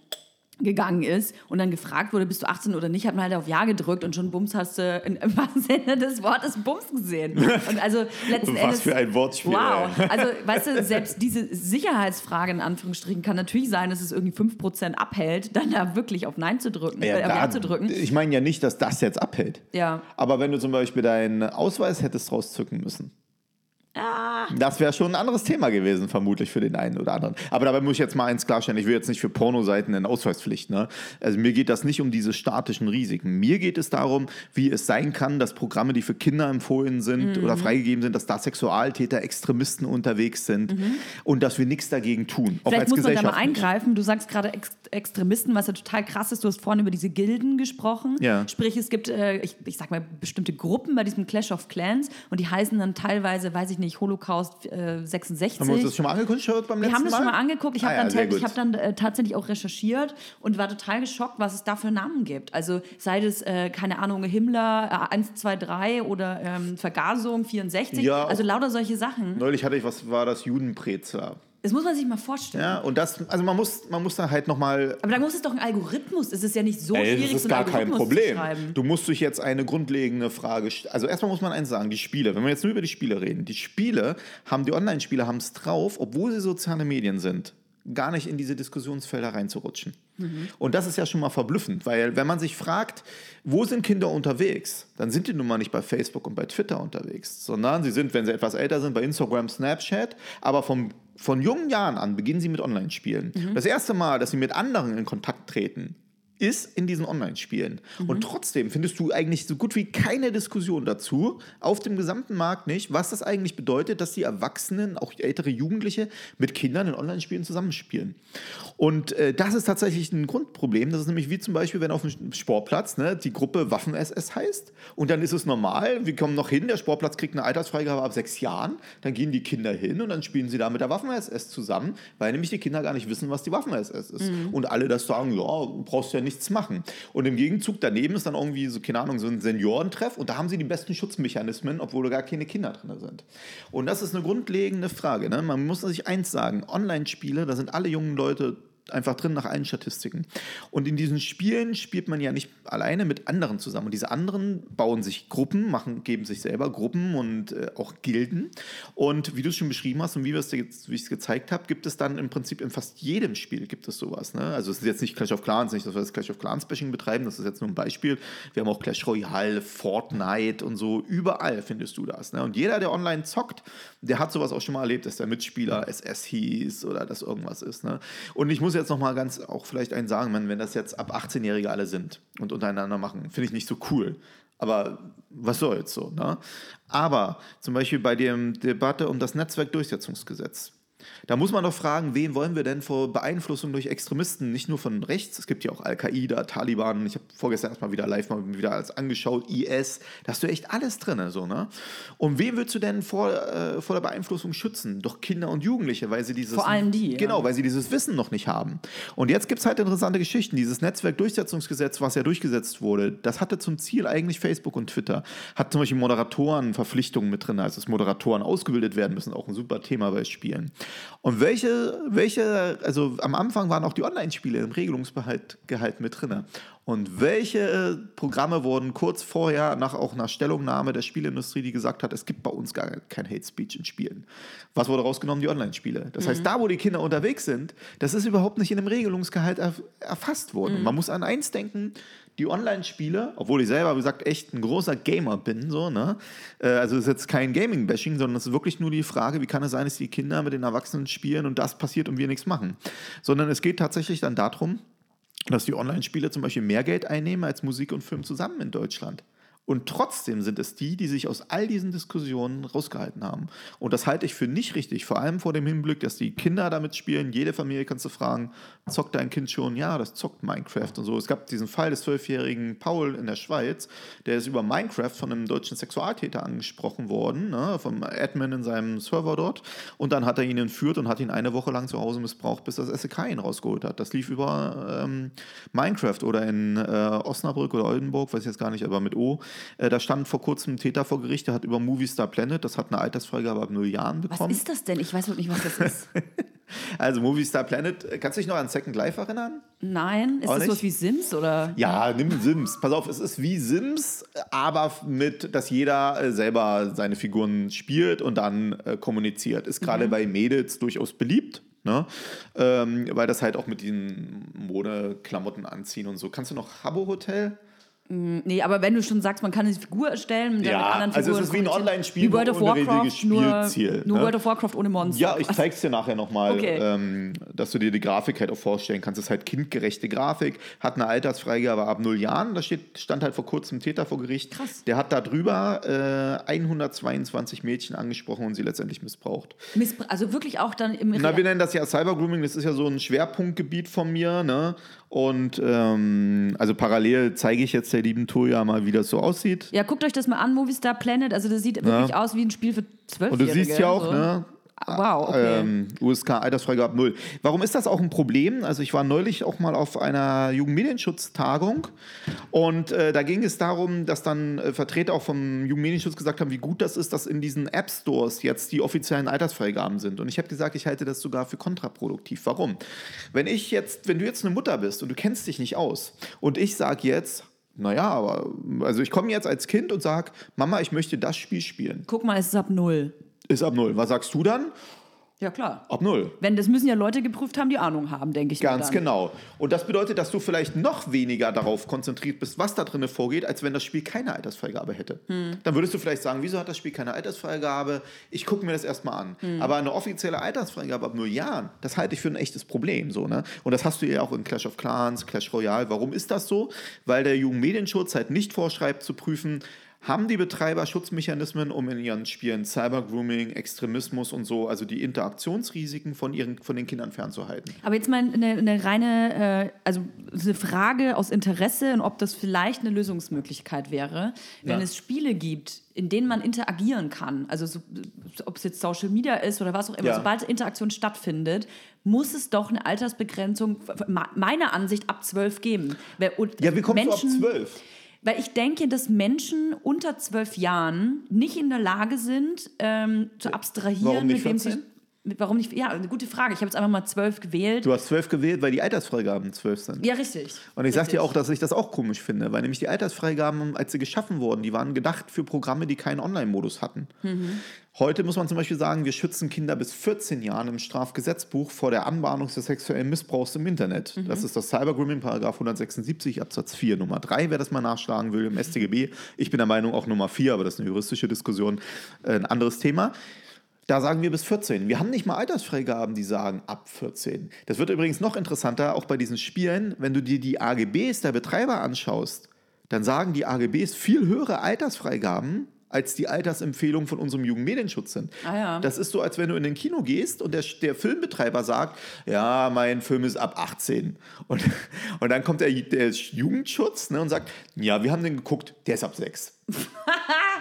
gegangen ist und dann gefragt wurde, bist du 18 oder nicht, hat man halt auf Ja gedrückt und schon Bums hast du in, im wahrsten Sinne des Wortes Bums gesehen. Und also letzten (laughs) Was Endes... für ein Wortspiel, Wow. ey. Also, weißt du, (laughs) selbst diese Sicherheitsfrage in Anführungsstrichen kann natürlich sein, dass es irgendwie 5% abhält, dann da wirklich auf Nein zu drücken, äh, auf da- Ja zu drücken. Ich meine ja nicht, dass das jetzt abhält. Ja. Aber wenn du zum Beispiel deinen Ausweis hättest rauszücken müssen. Ah. Das wäre schon ein anderes Thema gewesen, vermutlich für den einen oder anderen. Aber dabei muss ich jetzt mal eins klarstellen: Ich will jetzt nicht für Pornoseiten eine Ausweispflicht. Ne? Also mir geht das nicht um diese statischen Risiken. Mir geht es darum, wie es sein kann, dass Programme, die für Kinder empfohlen sind Mhm. oder freigegeben sind, dass da Sexualtäter, Extremisten unterwegs sind und dass wir nichts dagegen tun. Auch Mhm. Vielleicht als muss man da mal nicht. eingreifen. Du sagst gerade Ex Extremisten, was ja total krass ist. Du hast vorhin über diese Gilden gesprochen. Ja. Sprich, es gibt, äh, ich, ich sag mal, bestimmte Gruppen bei diesem Clash of Clans und die heißen dann teilweise, weiß ich nicht, Holocaust äh, 66. Haben wir uns das schon mal angeguckt beim Wir letzten haben das Mal? schon mal angeguckt. Ich Ah habe ja, dann, ich hab dann äh, tatsächlich auch recherchiert und war total geschockt, was es da für Namen gibt. Also sei das, äh, keine Ahnung, Himmler äh, 1, 2, 3 oder ähm, Vergasung 64. Ja, also lauter solche Sachen. Neulich hatte ich, was war das, Judenprezler. Das muss man sich mal vorstellen. Ja, und das, also man muss, man muss da halt nochmal Aber da muss es doch ein Algorithmus. Es ist ja nicht so Ey, schwierig, das ist gar kein Problem. schreiben. Du musst dich jetzt eine grundlegende Frage st- Also erstmal muss man eins sagen, die Spiele, wenn wir jetzt nur über die Spiele reden, die Spiele haben, die Online-Spiele haben es drauf, obwohl sie soziale Medien sind, gar nicht in diese Diskussionsfelder reinzurutschen. Und das ist ja schon mal verblüffend, weil wenn man sich fragt, wo sind Kinder unterwegs, dann sind die nun mal nicht bei Facebook und bei Twitter unterwegs, sondern sie sind, wenn sie etwas älter sind, bei Instagram, Snapchat, aber vom, von jungen Jahren an beginnen sie mit Online-Spielen. Das erste Mal, dass sie mit anderen in Kontakt treten, ist in diesen Online-Spielen. Und trotzdem findest du eigentlich so gut wie keine Diskussion dazu, auf dem gesamten Markt nicht, was das eigentlich bedeutet, dass die Erwachsenen, auch ältere Jugendliche, mit Kindern in Online-Spielen zusammenspielen. Und äh, das ist tatsächlich ein Grundproblem. Das ist nämlich wie zum Beispiel, wenn auf dem Sportplatz ne, die Gruppe Waffen-SS heißt. Und dann ist es normal, wir kommen noch hin, der Sportplatz kriegt eine Altersfreigabe ab sechs Jahren. Dann gehen die Kinder hin und dann spielen sie da mit der Waffen-SS zusammen, weil nämlich die Kinder gar nicht wissen, was die Waffen-SS ist. Und alle das sagen, ja, du brauchst ja nichts machen. Und im Gegenzug daneben ist dann irgendwie so, keine Ahnung, so ein Seniorentreff und da haben sie die besten Schutzmechanismen, obwohl da gar keine Kinder drin sind. Und das ist eine grundlegende Frage. Ne? Man muss sich eins sagen, Online-Spiele, da sind alle jungen Leute einfach drin nach allen Statistiken. Und in diesen Spielen spielt man ja nicht alleine mit anderen zusammen. Und diese anderen bauen sich Gruppen, machen, geben sich selber Gruppen und äh, auch Gilden. Und wie du es schon beschrieben hast und wie, wie ich es gezeigt habe, gibt es dann im Prinzip in fast jedem Spiel gibt es sowas. Ne? Also es ist jetzt nicht Clash of Clans, nicht, dass wir das Clash of Clans Bashing betreiben, das ist jetzt nur ein Beispiel. Wir haben auch Clash Royale, Fortnite und so. Überall findest du das. Ne? Und jeder, der online zockt, der hat sowas auch schon mal erlebt, dass der Mitspieler SS hieß oder dass irgendwas ist. Ne? Und ich muss jetzt noch mal ganz auch vielleicht einen sagen, man, wenn das jetzt ab 18-Jährige alle sind und untereinander machen, finde ich nicht so cool. Aber was soll's so, ne? Aber zum Beispiel bei der Debatte um das Netzwerkdurchsetzungsgesetz. Da muss man doch fragen, wen wollen wir denn vor Beeinflussung durch Extremisten, nicht nur von rechts, es gibt ja auch Al-Qaida, Taliban, ich habe vorgestern erstmal wieder live mal wieder alles angeschaut, IS, da hast du echt alles drin, so, ne? Und wen willst du denn vor, äh, vor der Beeinflussung schützen? Doch Kinder und Jugendliche, weil sie dieses... Vor allem die, ja. Genau, weil sie dieses Wissen noch nicht haben. Und jetzt gibt es halt interessante Geschichten. Dieses Netzwerkdurchsetzungsgesetz, was ja durchgesetzt wurde, das hatte zum Ziel eigentlich Facebook und Twitter. Hat zum Beispiel Moderatoren Verpflichtungen mit drin, also dass Moderatoren ausgebildet werden müssen, auch ein super Thema bei Spielen. Und welche, welche, also am Anfang waren auch die Online-Spiele im Regelungsgehalt Gehalt mit drin. Und welche Programme wurden kurz vorher, nach auch einer Stellungnahme der Spielindustrie, die gesagt hat, es gibt bei uns gar kein Hate Speech in Spielen. Was wurde rausgenommen? Die Online-Spiele. Das heißt, da, wo die Kinder unterwegs sind, das ist überhaupt nicht in dem Regelungsgehalt erf erfasst worden. Man muss an eins denken, die Online-Spiele, obwohl ich selber, wie gesagt, echt ein großer Gamer bin, so, ne? Äh, Also es ist jetzt kein Gaming-Bashing, sondern es ist wirklich nur die Frage, wie kann es sein, dass die Kinder mit den Erwachsenen spielen und das passiert und wir nichts machen. Sondern es geht tatsächlich dann darum, dass die Online-Spiele zum Beispiel mehr Geld einnehmen als Musik und Film zusammen in Deutschland. Und trotzdem sind es die, die sich aus all diesen Diskussionen rausgehalten haben. Und das halte ich für nicht richtig, vor allem vor dem Hinblick, dass die Kinder damit spielen. Jede Familie kannst du fragen, zockt dein Kind schon? Ja, das zockt Minecraft und so. Es gab diesen Fall des zwölfjährigen Paul in der Schweiz, der ist über Minecraft von einem deutschen Sexualtäter angesprochen worden, ne, vom Admin in seinem Server dort. Und dann hat er ihn entführt und hat ihn eine Woche lang zu Hause missbraucht, bis das SEK ihn rausgeholt hat. Das lief über ähm, Minecraft oder in äh, Osnabrück oder Oldenburg, weiß ich jetzt gar nicht, aber mit O. Äh, da stand vor kurzem ein Täter vor Gericht, der hat über Movie Star Planet, das hat eine Altersfreigabe ab null Jahren Was bekommen. ist das denn? Ich weiß überhaupt nicht, was das ist. (laughs) Also Movie Star Planet, äh, kannst du dich noch an Second Life erinnern? Nein, ist Auch das nicht? sowas wie Sims oder? Ja, nimm Sims. Pass auf, es ist wie Sims, aber mit, dass jeder äh, selber seine Figuren spielt und dann äh, kommuniziert. Ist gerade bei Mädels durchaus beliebt. Ne? Ähm, weil das halt auch mit diesen Modeklamotten anziehen und so. Kannst du noch Habbo Hotel? Nee, aber wenn du schon sagst, man kann eine Figur erstellen, mit Ja, anderen also es Figuren ist wie ein. Online-Spiel, wie World of Warcraft, nur, Spielziel, nur ne? World of Warcraft ohne Monster. Ja, ich zeig's dir nachher nochmal, Okay. ähm, dass du dir die Grafik halt auch vorstellen kannst. Es ist halt kindgerechte Grafik, hat eine Altersfreigabe ab null Jahren. Da steht, stand halt vor kurzem Täter vor Gericht. Krass. Der hat da drüber äh, 122 Mädchen angesprochen und sie letztendlich missbraucht. Misspr- also wirklich auch dann im Na, wir nennen das ja Cybergrooming, das ist ja so ein Schwerpunktgebiet von mir, ne? Und ähm, also parallel zeige ich jetzt der lieben Toja mal, wie das so aussieht. Ja, guckt euch das mal an, Movie Star Planet. Also das sieht wirklich aus wie ein Spiel für Zwölfjährige. Und du siehst ja auch, so. ne? Wow, okay. Ähm, USK Altersfreigabe null. Warum ist das auch ein Problem? Also ich war neulich auch mal auf einer Jugendmedienschutztagung und äh, da ging es darum, dass dann äh, Vertreter auch vom Jugendmedienschutz gesagt haben, wie gut das ist, dass in diesen App Stores jetzt die offiziellen Altersfreigaben sind. Und ich habe gesagt, ich halte das sogar für kontraproduktiv. Warum? Wenn ich jetzt, wenn du jetzt eine Mutter bist und du kennst dich nicht aus und ich sage jetzt, naja, aber also ich komme jetzt als Kind und sage, Mama, ich möchte das Spiel spielen. Guck mal, es ist ab null. Ist ab null. Was sagst du dann? Ja, klar. Ab null. Wenn, das müssen ja Leute geprüft haben, die Ahnung haben, denke ich. Ganz genau. Und das bedeutet, dass du vielleicht noch weniger darauf konzentriert bist, was da drin vorgeht, als wenn das Spiel keine Altersfreigabe hätte. Hm. Dann würdest du vielleicht sagen, wieso hat das Spiel keine Altersfreigabe? Ich gucke mir das erstmal an. Hm. Aber eine offizielle Altersfreigabe ab null Jahren, das halte ich für ein echtes Problem. So, ne? Und das hast du ja auch in Clash of Clans, Clash Royale. Warum ist das so? Weil der Jugendmedienschutz halt nicht vorschreibt zu prüfen, haben die Betreiber Schutzmechanismen, um in ihren Spielen Cybergrooming, Extremismus und so, also die Interaktionsrisiken von, ihren, von den Kindern fernzuhalten? Aber jetzt mal eine, eine reine, äh, also eine Frage aus Interesse und ob das vielleicht eine Lösungsmöglichkeit wäre, wenn Ja. es Spiele gibt, in denen man interagieren kann. Also so, ob es jetzt Social Media ist oder was auch immer, Ja. sobald Interaktion stattfindet, muss es doch eine Altersbegrenzung, meiner Ansicht, ab 12 geben. Und Ja, wie kommst Menschen, du ab 12? Weil ich denke, dass Menschen unter zwölf Jahren nicht in der Lage sind, ähm, zu abstrahieren, mit wem 14? sie. Warum nicht? Ja, eine gute Frage. Ich habe jetzt einfach mal zwölf gewählt. Du hast 12 gewählt, weil die Altersfreigaben 12 sind. ja, richtig. Und ich sag Richtig. dir auch, dass ich das auch komisch finde, weil nämlich die Altersfreigaben, als sie geschaffen wurden, die waren gedacht für Programme, die keinen Online-Modus hatten. Heute muss man zum Beispiel sagen, wir schützen Kinder bis 14 Jahren im Strafgesetzbuch vor der Anbahnung des sexuellen Missbrauchs im Internet. Das ist das Cybergrooming, Paragraph 176 Absatz 4 Nummer 3, wer das mal nachschlagen will im StGB. Ich bin der Meinung auch Nummer 4, aber das ist eine juristische Diskussion, äh, ein anderes Thema. Da sagen wir bis 14. Wir haben nicht mal Altersfreigaben, die sagen ab 14. Das wird übrigens noch interessanter, auch bei diesen Spielen, wenn du dir die AGBs der Betreiber anschaust, dann sagen die AGBs viel höhere Altersfreigaben als die Altersempfehlungen von unserem Jugendmedienschutz sind. Ah ja. Das ist so, als wenn du in den Kino gehst und der, der Filmbetreiber sagt, ja, mein Film ist ab 18. Und, und dann kommt der, der Jugendschutz ne, und sagt, ja, wir haben den geguckt, der ist ab 6. (laughs)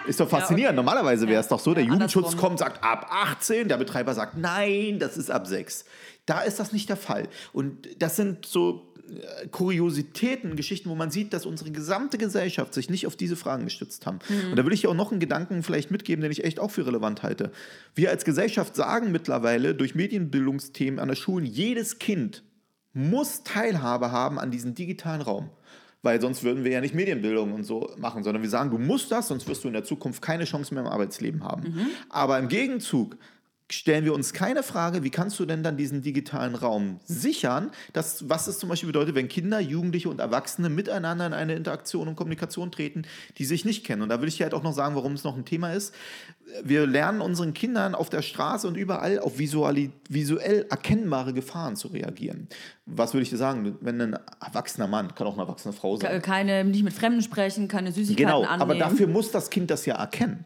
Ist doch faszinierend. okay. Normalerweise wäre es doch so, der Ja, Jugendschutz kommt, sagt ab 18, der Betreiber sagt, nein, das ist ab 6. Da ist das nicht der Fall. Und das sind so äh, Kuriositäten, Geschichten, wo man sieht, dass unsere gesamte Gesellschaft sich nicht auf diese Fragen gestützt haben. Und da will ich ja auch noch einen Gedanken vielleicht mitgeben, den ich echt auch für relevant halte. Wir als Gesellschaft sagen mittlerweile durch Medienbildungsthemen an der Schulen, jedes Kind muss Teilhabe haben an diesem digitalen Raum. Weil sonst würden wir ja nicht Medienbildung und so machen, sondern wir sagen, du musst das, sonst wirst du in der Zukunft keine Chance mehr im Arbeitsleben haben. Aber im Gegenzug stellen wir uns keine Frage, wie kannst du denn dann diesen digitalen Raum sichern, dass, was es zum Beispiel bedeutet, wenn Kinder, Jugendliche und Erwachsene miteinander in eine Interaktion und Kommunikation treten, die sich nicht kennen. Und da will ich halt auch noch sagen, warum es noch ein Thema ist. Wir lernen unseren Kindern auf der Straße und überall auf visuell erkennbare Gefahren zu reagieren. Was würde ich dir sagen, wenn ein erwachsener Mann, kann auch eine erwachsene Frau sein, Keine, nicht mit Fremden sprechen, keine Süßigkeiten Genau, annehmen. aber dafür muss das Kind das ja erkennen.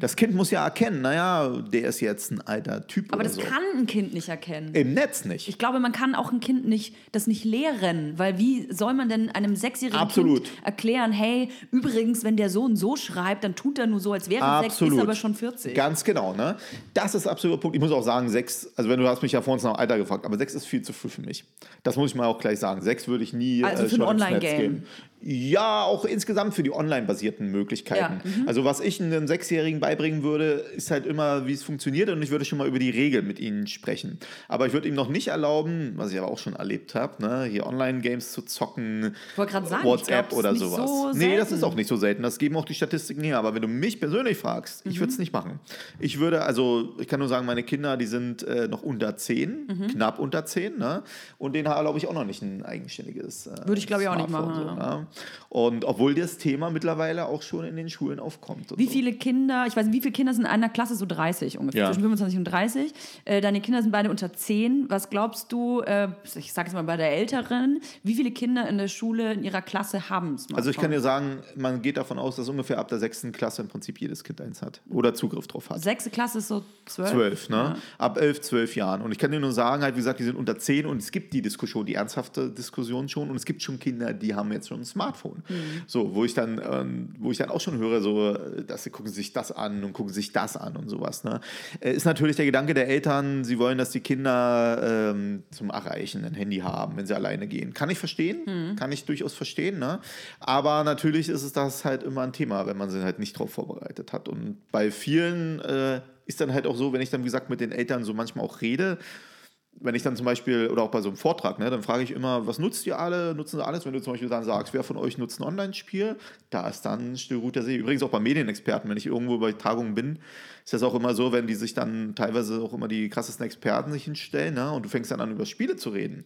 Das Kind muss ja erkennen, naja, der ist jetzt ein alter Typ aber das so. kann ein Kind nicht erkennen. Im Netz nicht. Ich glaube, man kann auch ein Kind nicht, das nicht lehren, weil wie soll man denn einem sechsjährigen Absolut. Kind erklären, hey, übrigens, wenn der so und so schreibt, dann tut er nur so, als wäre er sechs, ist aber schon 40. Ganz genau, ne? Das ist absoluter Punkt. Ich muss auch sagen, sechs, also wenn du hast mich ja vor uns nach Alter gefragt, aber sechs ist viel zu früh für mich. Das muss ich mal auch gleich sagen. Sechs würde ich nie Also äh, für ein Online-Game. Ja, auch insgesamt für die online-basierten Möglichkeiten. Ja, mhm. Also was ich einem Sechsjährigen beibringen würde, ist halt immer, wie es funktioniert und ich würde schon mal über die Regeln mit ihnen sprechen. Aber ich würde ihm noch nicht erlauben, was ich aber auch schon erlebt habe, ne, hier Online-Games zu zocken, Ich sagen, ich WhatsApp glaub, oder sowas. so nee, das ist auch nicht so selten. Das geben auch die Statistiken her. Aber wenn du mich persönlich fragst, ich Mhm. würde es nicht machen. Ich würde, also, ich kann nur sagen, meine Kinder, die sind äh, noch unter 10, Mhm. knapp unter 10, ne? Und denen glaube ich auch noch nicht ein eigenständiges. Äh, Würde ich, glaub ich, auch nicht machen, So, ne? Und obwohl das Thema mittlerweile auch schon in den Schulen aufkommt. Wie so. viele Kinder, ich weiß nicht, wie viele Kinder sind in einer Klasse? So 30 ungefähr, Ja. zwischen 25 und 30. Äh, deine Kinder sind beide unter 10. Was glaubst du, äh, ich sage jetzt mal bei der Älteren, wie viele Kinder in der Schule in ihrer Klasse haben Smartphone? Also ich kann dir sagen, man geht davon aus, dass ungefähr ab der sechsten Klasse im Prinzip jedes Kind eins hat oder Zugriff drauf hat. Sechste Klasse ist so 12. Zwölf, ne? Ab elf, zwölf Jahren. Und ich kann dir nur sagen, halt, wie gesagt, die sind unter zehn und es gibt die Diskussion, die ernsthafte Diskussion schon. Und es gibt schon Kinder, die haben jetzt schon ein Smartphone. So, wo ich dann, ähm, wo ich dann auch schon höre, so, dass sie gucken sich das an und gucken sich das an und sowas. Ne? Äh, Ist natürlich der Gedanke der Eltern, sie wollen, dass die Kinder ähm, zum Erreichen ein Handy haben, wenn sie alleine gehen. Kann ich verstehen, kann ich durchaus verstehen. Ne? Aber natürlich ist es das halt immer ein Thema, wenn man sie halt nicht darauf vorbereitet hat. Und bei vielen äh, ist dann halt auch so, wenn ich dann, wie gesagt, mit den Eltern so manchmal auch rede, wenn ich dann zum Beispiel, oder auch bei so einem Vortrag, ne, dann frage ich immer, was nutzt ihr alle? Nutzen sie alles? Wenn du zum Beispiel dann sagst, wer von euch nutzt ein Online-Spiel, da ist dann Stillgut der See. Übrigens auch bei Medienexperten, wenn ich irgendwo bei Tagungen bin, ist das auch immer so, wenn die sich dann teilweise auch immer die krassesten Experten sich hinstellen ne, und du fängst dann an, über Spiele zu reden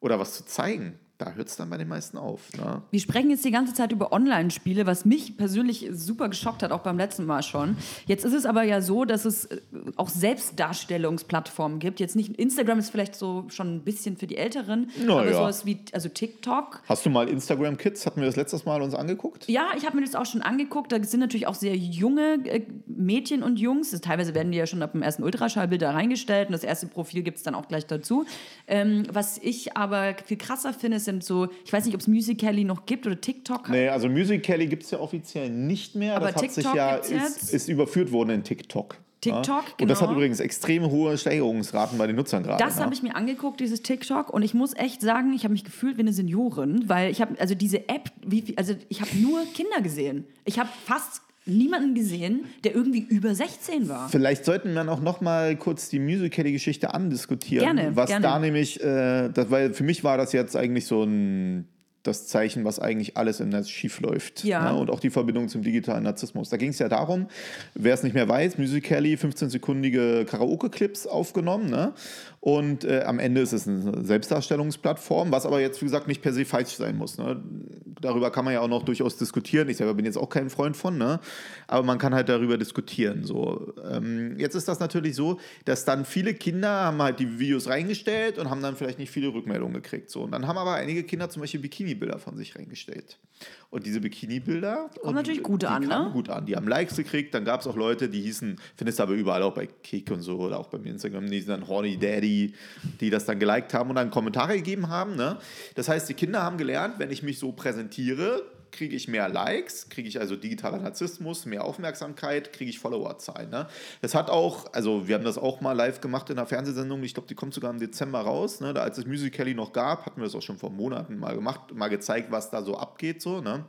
oder was zu zeigen, da hört es dann bei den meisten auf. Ne? Wir sprechen jetzt die ganze Zeit über Online-Spiele, was mich persönlich super geschockt hat, auch beim letzten Mal schon. Jetzt ist es aber ja so, dass es äh, auch Selbstdarstellungsplattformen gibt. Jetzt nicht Instagram ist vielleicht so schon ein bisschen für die Älteren, Na aber ja. sowas wie also TikTok. Hast du mal Instagram Kids? Hatten wir das letztes Mal uns angeguckt? Ja, ich habe mir das auch schon angeguckt. Da sind natürlich auch sehr junge äh, Mädchen und Jungs. Teilweise werden die ja schon ab dem ersten Ultraschallbild da reingestellt und das erste Profil gibt es dann auch gleich dazu. Ähm, was ich aber viel krasser finde, sind so, ich weiß nicht, ob es Musical.ly noch gibt oder TikTok. Nee, also Musical.ly gibt es ja offiziell nicht mehr. Aber das hat sich TikTok ja, ist, jetzt? ist überführt worden in TikTok. TikTok, ja? Und das genau. hat übrigens extrem hohe Steigerungsraten bei den Nutzern gerade. Das ne? habe ich mir angeguckt, dieses TikTok, und ich muss echt sagen, ich habe mich gefühlt wie eine Seniorin, weil ich habe, also diese App, wie, also ich habe nur Kinder gesehen. Ich habe fast niemanden gesehen, der irgendwie über 16 war. Vielleicht sollten wir auch noch mal kurz die Musical.ly-Geschichte andiskutieren. Gerne, was gerne. da nämlich, äh, das, weil für mich war das jetzt eigentlich so ein das Zeichen, was eigentlich alles im Netz schief läuft. Ja. Ne? Und auch die Verbindung zum digitalen Narzissmus. Da ging es ja darum, wer es nicht mehr weiß, Musical.ly 15-sekundige Karaoke-Clips aufgenommen. Ne? Und äh, am Ende ist es eine Selbstdarstellungsplattform, was aber jetzt, wie gesagt, nicht per se falsch sein muss. Ne? Darüber kann man ja auch noch durchaus diskutieren. Ich selber bin jetzt auch kein Freund von, ne? aber man kann halt darüber diskutieren. So. Ähm, jetzt ist das natürlich so, dass dann viele Kinder haben halt die Videos reingestellt und haben dann vielleicht nicht viele Rückmeldungen gekriegt. So. Und dann haben aber einige Kinder zum Beispiel Bikini-Bilder von sich reingestellt. Und diese Bikini-Bilder und natürlich gut an, ne? gut an. Die haben Likes gekriegt. Dann gab es auch Leute, die hießen, findest du aber überall auch bei Kick und so oder auch bei mir Instagram, die hießen dann Horny Daddy, die das dann geliked haben und dann Kommentare gegeben haben. Ne? Das heißt, die Kinder haben gelernt, wenn ich mich so präsentiere, kriege ich mehr Likes, kriege ich also digitaler Narzissmus, mehr Aufmerksamkeit, kriege ich Followerzahlen. Ne? Das hat auch, also wir haben das auch mal live gemacht in einer Fernsehsendung, ich glaube, die kommt sogar im Dezember raus. Ne? Da, als es Musical.ly noch gab, hatten wir das auch schon vor Monaten mal gemacht, mal gezeigt, was da so abgeht. So, ne?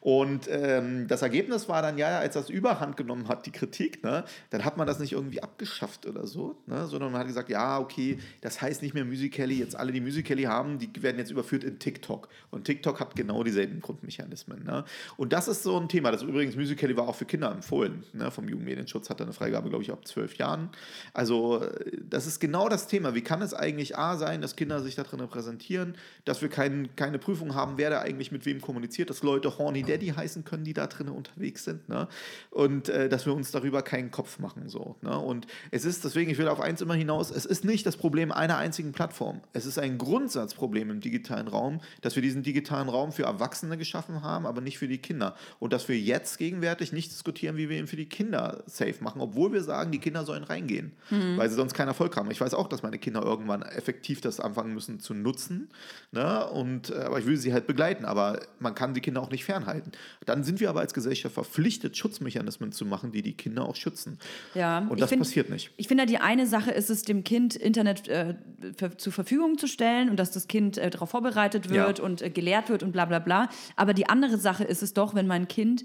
Und ähm, das Ergebnis war dann ja, als das Überhand genommen hat, die Kritik, ne? dann hat man das nicht irgendwie abgeschafft oder so, ne? sondern man hat gesagt, ja, okay, das heißt nicht mehr Musical.ly, jetzt alle, die Musical.ly haben, die werden jetzt überführt in TikTok. Und TikTok hat genau dieselben Grundmechanismen. Ne? Und das ist so ein Thema. Das übrigens, Musical.ly war auch für Kinder empfohlen. Ne? Vom Jugendmedienschutz hat er eine Freigabe, glaube ich, ab zwölf Jahren. Also das ist genau das Thema. Wie kann es eigentlich A sein, dass Kinder sich da drin präsentieren, dass wir kein, keine Prüfung haben, wer da eigentlich mit wem kommuniziert, dass Leute horny Daddy heißen können, die da drin unterwegs sind. Ne? Und äh, dass wir uns darüber keinen Kopf machen. So, ne? Und es ist, deswegen, ich will auf eins immer hinaus, es ist nicht das Problem einer einzigen Plattform. Es ist ein Grundsatzproblem im digitalen Raum, dass wir diesen digitalen Raum für Erwachsene geschaffen haben, aber nicht für die Kinder. Und dass wir jetzt gegenwärtig nicht diskutieren, wie wir ihn für die Kinder safe machen, obwohl wir sagen, die Kinder sollen reingehen, mhm. weil sie sonst keinen Erfolg haben. Ich weiß auch, dass meine Kinder irgendwann effektiv das anfangen müssen zu nutzen. Ne? Und, äh, aber ich will sie halt begleiten. Aber man kann die Kinder auch nicht fernhalten. Dann sind wir aber als Gesellschaft verpflichtet, Schutzmechanismen zu machen, die die Kinder auch schützen. Ja, und das find, passiert nicht. Ich finde, die eine Sache ist es, dem Kind Internet äh, zur Verfügung zu stellen und dass das Kind äh, darauf vorbereitet wird ja. und äh, gelehrt wird und bla bla bla. Aber die andere Sache ist es doch, wenn mein Kind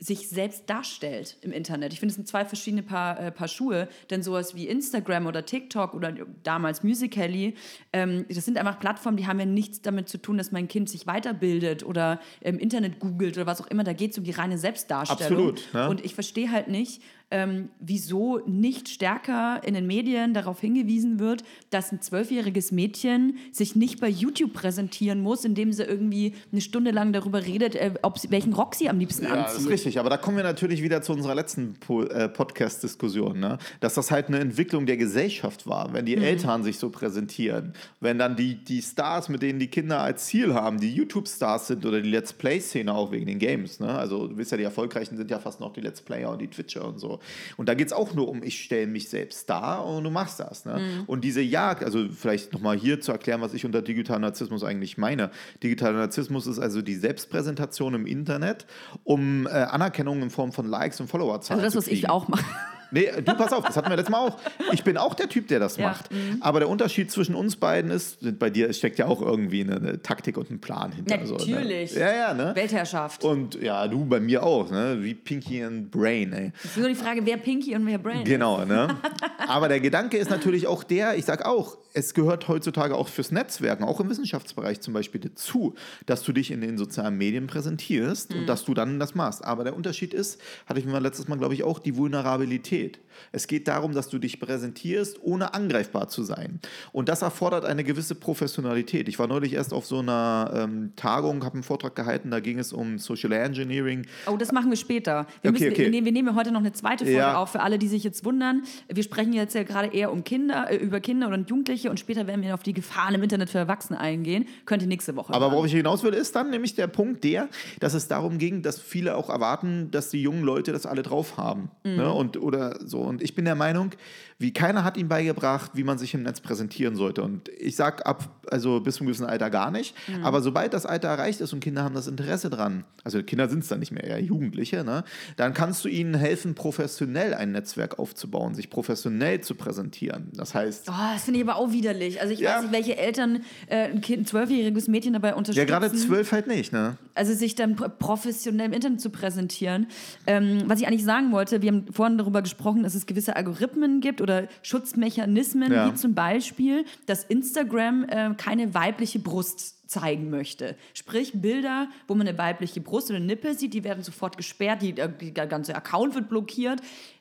sich selbst darstellt im Internet. Ich finde, es sind zwei verschiedene Paar, äh, Paar Schuhe, denn sowas wie Instagram oder TikTok oder damals Musical.ly, ähm, das sind einfach Plattformen, die haben ja nichts damit zu tun, dass mein Kind sich weiterbildet oder im Internet googelt oder was auch immer. Da geht es um die reine Selbstdarstellung. Absolut. Ne? Und ich verstehe halt nicht, ähm, wieso nicht stärker in den Medien darauf hingewiesen wird, dass ein zwölfjähriges Mädchen sich nicht bei YouTube präsentieren muss, indem sie irgendwie eine Stunde lang darüber redet, äh, ob sie, welchen Rock sie am liebsten ja, anzieht. Ja, das ist richtig. Aber da kommen wir natürlich wieder zu unserer letzten po äh, Podcast-Diskussion, ne? dass das halt eine Entwicklung der Gesellschaft war, wenn die mhm. Eltern sich so präsentieren, wenn dann die, die Stars, mit denen die Kinder als Ziel haben, die YouTube-Stars sind oder die Let's Play-Szene auch wegen den Games. Ne? Also du wisst ja, die Erfolgreichen sind ja fast noch die Let's Player und die Twitcher und so. Und da geht es auch nur um, ich stelle mich selbst dar und du machst das. Ne? Mhm. Und diese Jagd, also vielleicht nochmal hier zu erklären, was ich unter digitaler Narzissmus eigentlich meine. Digitaler Narzissmus ist also die Selbstpräsentation im Internet, um äh, Anerkennung in Form von Likes und Followerzahlen also das, was ich auch mache. Nee, du pass auf, das hatten wir letztes Mal auch. Ich bin auch der Typ, der das ja. macht. Mhm. Aber der Unterschied zwischen uns beiden ist, bei dir steckt ja auch irgendwie eine, eine Taktik und ein Plan hinter. Natürlich. So, ne? Ja, ja, ne? Weltherrschaft. Und ja, du bei mir auch, ne? Wie Pinky und Brain, ey. Das ist nur die Frage, wer Pinky und wer Brain Genau, ne? (laughs) Aber der Gedanke ist natürlich auch der, ich sag auch, es gehört heutzutage auch fürs Netzwerken, auch im Wissenschaftsbereich zum Beispiel dazu, dass du dich in den sozialen Medien präsentierst mhm. und dass du dann das machst. Aber der Unterschied ist, hatte ich mir letztes Mal, glaube ich, auch die Vulnerabilität. Es geht darum, dass du dich präsentierst, ohne angreifbar zu sein. Und das erfordert eine gewisse Professionalität. Ich war neulich erst auf so einer ähm, Tagung, habe einen Vortrag gehalten, da ging es um Social Engineering. Oh, das machen wir später. Wir, okay, müssen, okay. Wir, nehmen, wir nehmen heute noch eine zweite Folge ja. auf, für alle, die sich jetzt wundern. Wir sprechen jetzt ja gerade eher um Kinder, äh, über Kinder und Jugendliche und später werden wir auf die Gefahren im Internet für Erwachsene eingehen. Könnt ihr nächste Woche. Aber worauf ich hinaus will, ist dann nämlich der Punkt der, dass es darum ging, dass viele auch erwarten, dass die jungen Leute das alle drauf haben. Mhm. Ne? Und, oder so. Und ich bin der Meinung, wie keiner hat ihm beigebracht, wie man sich im Netz präsentieren sollte. Und ich sage ab, also bis zum gewissen Alter gar nicht. Mhm. Aber sobald das Alter erreicht ist und Kinder haben das Interesse dran, also Kinder sind es dann nicht mehr, eher Jugendliche, ne, dann kannst du ihnen helfen, professionell ein Netzwerk aufzubauen, sich professionell zu präsentieren. Das heißt. Oh, das finde ich aber auch widerlich. Also ich ja. weiß nicht, welche Eltern äh, ein, kind, ein zwölfjähriges Mädchen dabei unterstützen. Ja, gerade zwölf halt nicht, ne? Also sich dann professionell im Internet zu präsentieren. Ähm, was ich eigentlich sagen wollte, wir haben vorhin darüber gesprochen, dass es gewisse Algorithmen gibt oder Schutzmechanismen, ja. wie zum Beispiel, dass Instagram äh, keine weibliche Brust zeigen möchte. Sprich, Bilder, wo man eine weibliche Brust oder Nippel sieht, die werden sofort gesperrt, die, der ganze Account wird blockiert.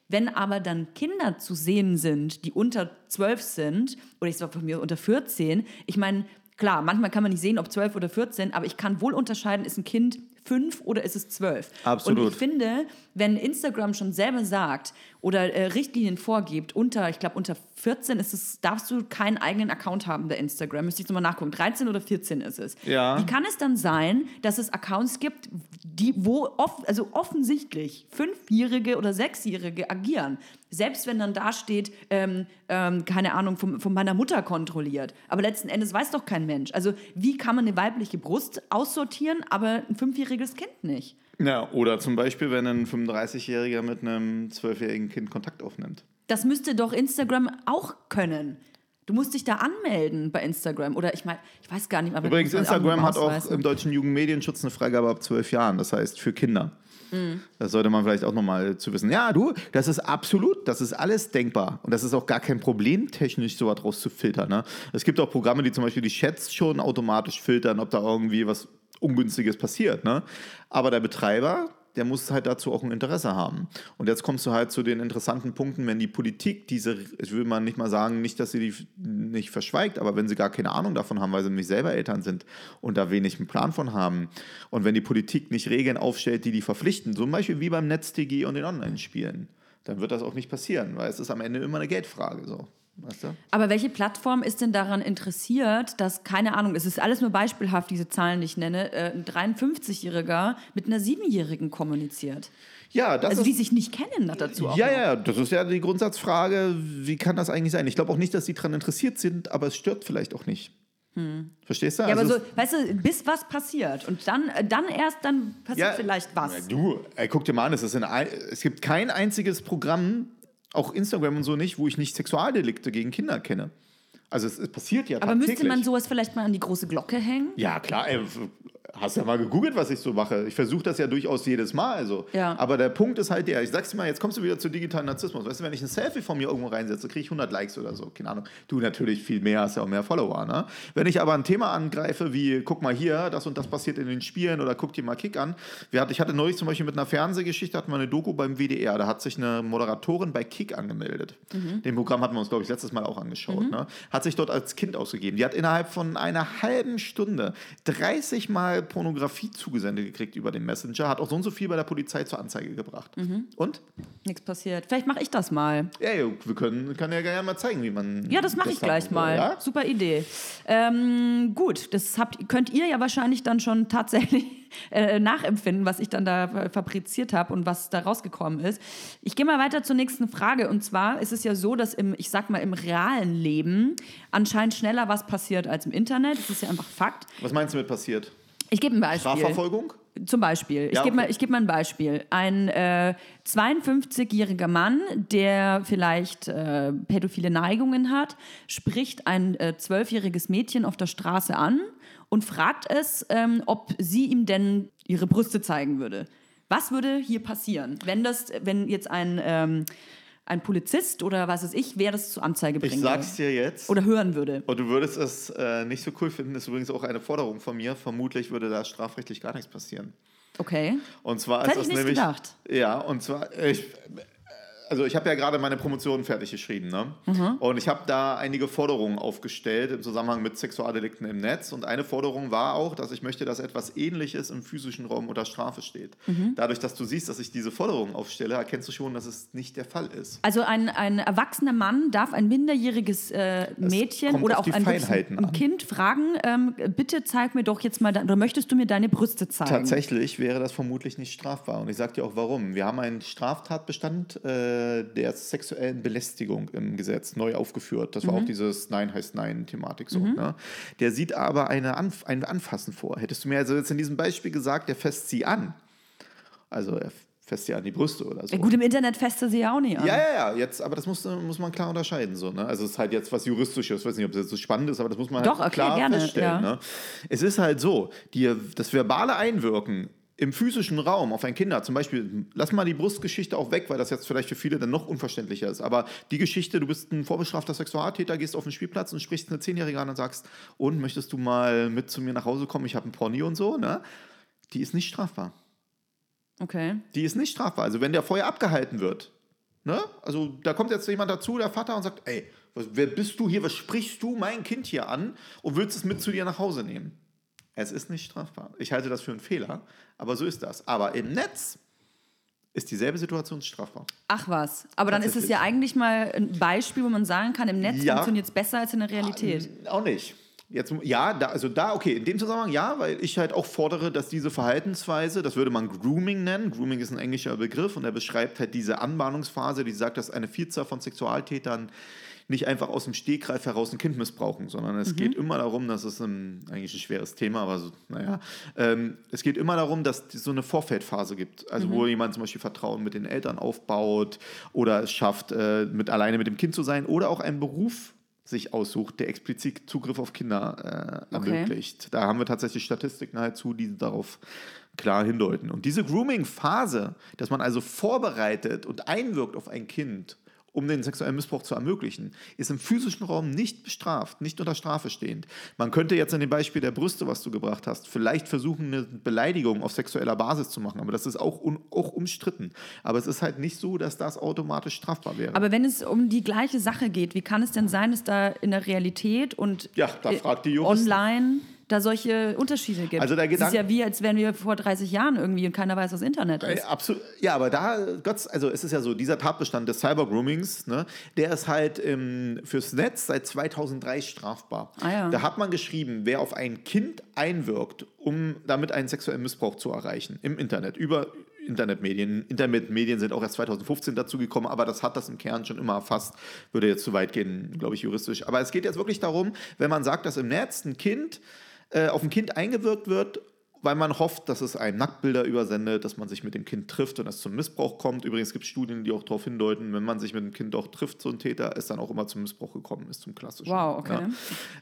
Wenn aber dann Kinder zu sehen sind, die unter 12 sind, oder ich sage von mir unter 14, ich meine, klar, manchmal kann man nicht sehen, ob 12 oder 14, aber ich kann wohl unterscheiden, ist ein Kind fünf oder ist es zwölf? Absolut. Und ich finde, wenn Instagram schon selber sagt oder äh, Richtlinien vorgibt, unter, ich glaube, unter 14 ist es, darfst du keinen eigenen Account haben bei Instagram. Müsste ich nochmal nachgucken. 13 oder 14 ist es. Ja. Wie kann es dann sein, dass es Accounts gibt, die, wo off, also offensichtlich Fünfjährige oder Sechsjährige agieren? Selbst wenn dann da steht, ähm, ähm, keine Ahnung, von, von meiner Mutter kontrolliert. Aber letzten Endes weiß doch kein Mensch. Also, wie kann man eine weibliche Brust aussortieren, aber ein Fünfjähriger 12-jähriges Kind nicht. Ja, oder zum Beispiel, wenn ein 35-Jähriger mit einem 12-jährigen Kind Kontakt aufnimmt. Das müsste doch Instagram auch können. Du musst dich da anmelden bei Instagram. Oder ich meine, ich weiß gar nicht. Aber Übrigens, Instagram auch hat auch im deutschen Jugendmedienschutz eine Freigabe ab 12 Jahren, das heißt für Kinder. Mhm. Das sollte man vielleicht auch nochmal zu wissen. Ja, du, das ist absolut, das ist alles denkbar. Und das ist auch gar kein Problem, technisch sowas rauszufiltern. Ne? Es gibt auch Programme, die zum Beispiel die Chats schon automatisch filtern, ob da irgendwie was Ungünstiges passiert. Ne? Aber der Betreiber, der muss halt dazu auch ein Interesse haben. Und jetzt kommst du halt zu den interessanten Punkten, wenn die Politik diese, ich will mal nicht mal sagen, nicht, dass sie die nicht verschweigt, aber wenn sie gar keine Ahnung davon haben, weil sie nämlich selber Eltern sind und da wenig einen Plan von haben und wenn die Politik nicht Regeln aufstellt, die die verpflichten, zum Beispiel wie beim NetzDG und den Online-Spielen, dann wird das auch nicht passieren, weil es ist am Ende immer eine Geldfrage. So. Weißt du? Aber welche Plattform ist denn daran interessiert, dass, keine Ahnung, es ist alles nur beispielhaft, diese Zahlen, die ich nenne, äh, ein 53-Jähriger mit einer 7-Jährigen kommuniziert? Ja, das Also ist die sich nicht kennen dazu auch Ja, noch. ja, das ist ja die Grundsatzfrage, wie kann das eigentlich sein? Ich glaube auch nicht, dass sie daran interessiert sind, aber es stört vielleicht auch nicht. Verstehst du? Hm. Ja, aber Also so, weißt du, bis was passiert und dann, äh, dann erst, dann passiert vielleicht was. Ja, du, ey, guck dir mal an, es, ist in ein, es gibt kein einziges Programm, auch Instagram und so nicht, wo ich nicht Sexualdelikte gegen Kinder kenne. Also es, es passiert ja aber müsste man tagtäglich. sowas vielleicht mal an die große Glocke hängen? Ja, klar, ey, hast ja mal gegoogelt, was ich so mache. Ich versuche das ja durchaus jedes Mal. Also. Ja. Aber der Punkt ist halt der, ich sag's dir mal, jetzt kommst du wieder zu digitalen Narzissmus. Weißt du, wenn ich ein Selfie von mir irgendwo reinsetze, kriege ich 100 Likes oder so. Keine Ahnung. Du natürlich viel mehr, hast ja auch mehr Follower. Ne? Wenn ich aber ein Thema angreife, wie guck mal hier, das und das passiert in den Spielen oder guck dir mal Kick an. Ich hatte neulich zum Beispiel mit einer Fernsehgeschichte, hatten wir eine Doku beim WDR. Da hat sich eine Moderatorin bei Kick angemeldet. Den Programm hatten wir uns, glaube ich, letztes Mal auch angeschaut. Ne? Hat sich dort als Kind ausgegeben. Die hat innerhalb von einer halben Stunde 30 Mal Pornografie zugesendet gekriegt über den Messenger, hat auch so und so viel bei der Polizei zur Anzeige gebracht. Und? Nichts passiert. Vielleicht mache ich das mal. Ja, ja, wir können, können ja gerne mal zeigen, wie man. Ja, das mache ich gleich mal. Ja? Super Idee. Ähm, gut, das habt, könnt ihr ja wahrscheinlich dann schon tatsächlich (laughs) äh, nachempfinden, was ich dann da fabriziert habe und was da rausgekommen ist. Ich gehe mal weiter zur nächsten Frage. Und zwar ist es ja so, dass im, ich sag mal, im realen Leben anscheinend schneller was passiert als im Internet. Das ist ja einfach Fakt. Was meinst du mit passiert? Ich gebe ein Beispiel. Strafverfolgung? Zum Beispiel. Ich Ja, gebe okay. mal, ich geb mal ein Beispiel. Ein äh, 52-jähriger Mann, der vielleicht äh, pädophile Neigungen hat, spricht ein äh, 12-jähriges Mädchen auf der Straße an und fragt es, ähm, ob sie ihm denn ihre Brüste zeigen würde. Was würde hier passieren, wenn, das, wenn jetzt ein, ähm, ein Polizist oder was weiß ich, wer das zur Anzeige bringen Ich sag's würde? dir jetzt. Oder hören würde? Und du würdest es äh, nicht so cool finden, das ist übrigens auch eine Forderung von mir. Vermutlich würde da strafrechtlich gar nichts passieren. Okay. Und zwar Das ist hätte das ich nicht nämlich. gedacht. Ja, und zwar, ich, also ich habe ja gerade meine Promotion fertig geschrieben, ne? Mhm. Und ich habe da einige Forderungen aufgestellt im Zusammenhang mit Sexualdelikten im Netz. Und eine Forderung war auch, dass ich möchte, dass etwas Ähnliches im physischen Raum unter Strafe steht. Mhm. Dadurch, dass du siehst, dass ich diese Forderung aufstelle, erkennst du schon, dass es nicht der Fall ist. Also ein, ein erwachsener Mann darf ein minderjähriges äh, Mädchen oder auch ein, ein. Kind fragen, ähm, bitte zeig mir doch jetzt mal, de- oder möchtest du mir deine Brüste zeigen? Tatsächlich wäre das vermutlich nicht strafbar. Und ich sage dir auch warum. Wir haben einen Straftatbestand äh, der sexuellen Belästigung im Gesetz neu aufgeführt. Das war auch dieses Nein heißt Nein-Thematik so. Ne? Der sieht aber eine Anf ein Anfassen vor. Hättest du mir also jetzt in diesem Beispiel gesagt, der fasst sie an. Also er fasst sie an die Brüste oder so. Ja, gut, im Internet feste sie ja auch nicht an. Ja, ja, ja, jetzt, aber das muss, muss man klar unterscheiden. So, ne? Also es ist halt jetzt was Juristisches, ich weiß nicht, ob das jetzt so spannend ist, aber das muss man Doch, halt erklär klar gerne, feststellen. ja. Ne? Es ist halt so, die, das verbale Einwirken im physischen Raum auf ein Kinder, zum Beispiel, lass mal die Brustgeschichte auch weg, weil das jetzt vielleicht für viele dann noch unverständlicher ist, aber die Geschichte, du bist ein vorbestrafter Sexualtäter, gehst auf den Spielplatz und sprichst eine Zehnjährige an und sagst, und möchtest du mal mit zu mir nach Hause kommen, ich habe einen Pony und so, ne? Die ist nicht strafbar. Okay. Die ist nicht strafbar. Also wenn der vorher abgehalten wird, ne? Also da kommt jetzt jemand dazu, der Vater, und sagt, ey, wer bist du hier, was sprichst du mein Kind hier an und willst es mit zu dir nach Hause nehmen? Es ist nicht strafbar. Ich halte das für einen Fehler, aber so ist das. Aber im Netz ist dieselbe Situation strafbar. Ach was. Aber dann ist es ja eigentlich mal ein Beispiel, wo man sagen kann, im Netz Ja. funktioniert es besser als in der Realität. Auch nicht. Jetzt, ja, da, also da, okay, in dem Zusammenhang ja, weil ich halt auch fordere, dass diese Verhaltensweise, das würde man Grooming nennen, Grooming ist ein englischer Begriff und er beschreibt halt diese Anbahnungsphase, die sagt, dass eine Vielzahl von Sexualtätern nicht einfach aus dem Stegreif heraus ein Kind missbrauchen, sondern es geht immer darum, das ist ein, eigentlich ein schweres Thema, aber so, naja, ähm, es geht immer darum, dass es so eine Vorfeldphase gibt, also wo jemand zum Beispiel Vertrauen mit den Eltern aufbaut oder es schafft, äh, mit alleine mit dem Kind zu sein oder auch einen Beruf sich aussucht, der explizit Zugriff auf Kinder äh, Okay. ermöglicht. Da haben wir tatsächlich Statistiken halt zu, die darauf klar hindeuten. Und diese Grooming-Phase, dass man also vorbereitet und einwirkt auf ein Kind, um den sexuellen Missbrauch zu ermöglichen, ist im physischen Raum nicht bestraft, nicht unter Strafe stehend. Man könnte jetzt in dem Beispiel der Brüste, was du gebracht hast, vielleicht versuchen, eine Beleidigung auf sexueller Basis zu machen, aber das ist auch, un, auch umstritten. Aber es ist halt nicht so, dass das automatisch strafbar wäre. Aber wenn es um die gleiche Sache geht, wie kann es denn sein, dass da in der Realität und Ja, da äh, fragt die Juristen. online da solche Unterschiede gibt? Also der das ist Gedanke- ja wie, als wären wir vor 30 Jahren irgendwie und keiner weiß, was Internet Äh, ist. Absolut. Ja, aber da, Gott, also es ist ja so, dieser Tatbestand des Cybergroomings, ne, der ist halt ähm, fürs Netz seit 2003 strafbar. Ah ja. Da hat man geschrieben, wer auf ein Kind einwirkt, um damit einen sexuellen Missbrauch zu erreichen im Internet, über Internetmedien. Internetmedien sind auch erst 2015 dazu gekommen, aber das hat das im Kern schon immer erfasst. Würde jetzt zu weit gehen, glaube ich, juristisch. Aber es geht jetzt wirklich darum, wenn man sagt, dass im Netz ein Kind äh, auf ein Kind eingewirkt wird, weil man hofft, dass es einem Nacktbilder übersendet, dass man sich mit dem Kind trifft und es zum Missbrauch kommt. Übrigens gibt es Studien, die auch darauf hindeuten, wenn man sich mit dem Kind auch trifft, so ein Täter, ist dann auch immer zum Missbrauch gekommen ist, zum klassischen. Wow, okay.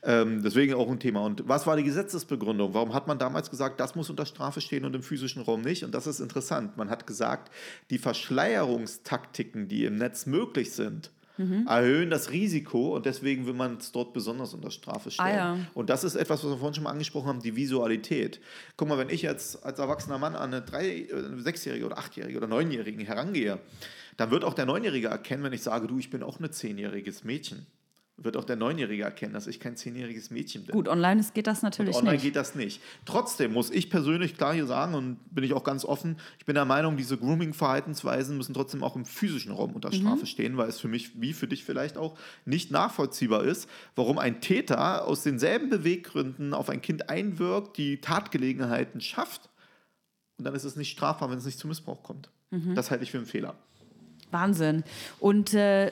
Ja. Ähm, deswegen auch ein Thema. Und was war die Gesetzesbegründung? Warum hat man damals gesagt, das muss unter Strafe stehen und im physischen Raum nicht? Und das ist interessant. Man hat gesagt, die Verschleierungstaktiken, die im Netz möglich sind, Mhm. erhöhen das Risiko und deswegen will man es dort besonders unter Strafe stellen. Ah, ja. Und das ist etwas, was wir vorhin schon mal angesprochen haben, die Visualität. Guck mal, wenn ich jetzt als erwachsener Mann an eine, drei, eine Sechsjährige oder Achtjährige oder Neunjährigen herangehe, dann wird auch der Neunjährige erkennen, wenn ich sage, du, ich bin auch ein zehnjähriges Mädchen. Wird auch der Neunjährige erkennen, dass ich kein zehnjähriges Mädchen bin. Gut, online geht das natürlich Online nicht. geht das nicht. Trotzdem muss ich persönlich klar hier sagen, und bin ich auch ganz offen, ich bin der Meinung, diese Grooming-Verhaltensweisen müssen trotzdem auch im physischen Raum unter Strafe stehen, weil es für mich, wie für dich vielleicht auch, nicht nachvollziehbar ist, warum ein Täter aus denselben Beweggründen auf ein Kind einwirkt, die Tatgelegenheiten schafft, und dann ist es nicht strafbar, wenn es nicht zum Missbrauch kommt. Das halte ich für einen Fehler. Wahnsinn. Und äh,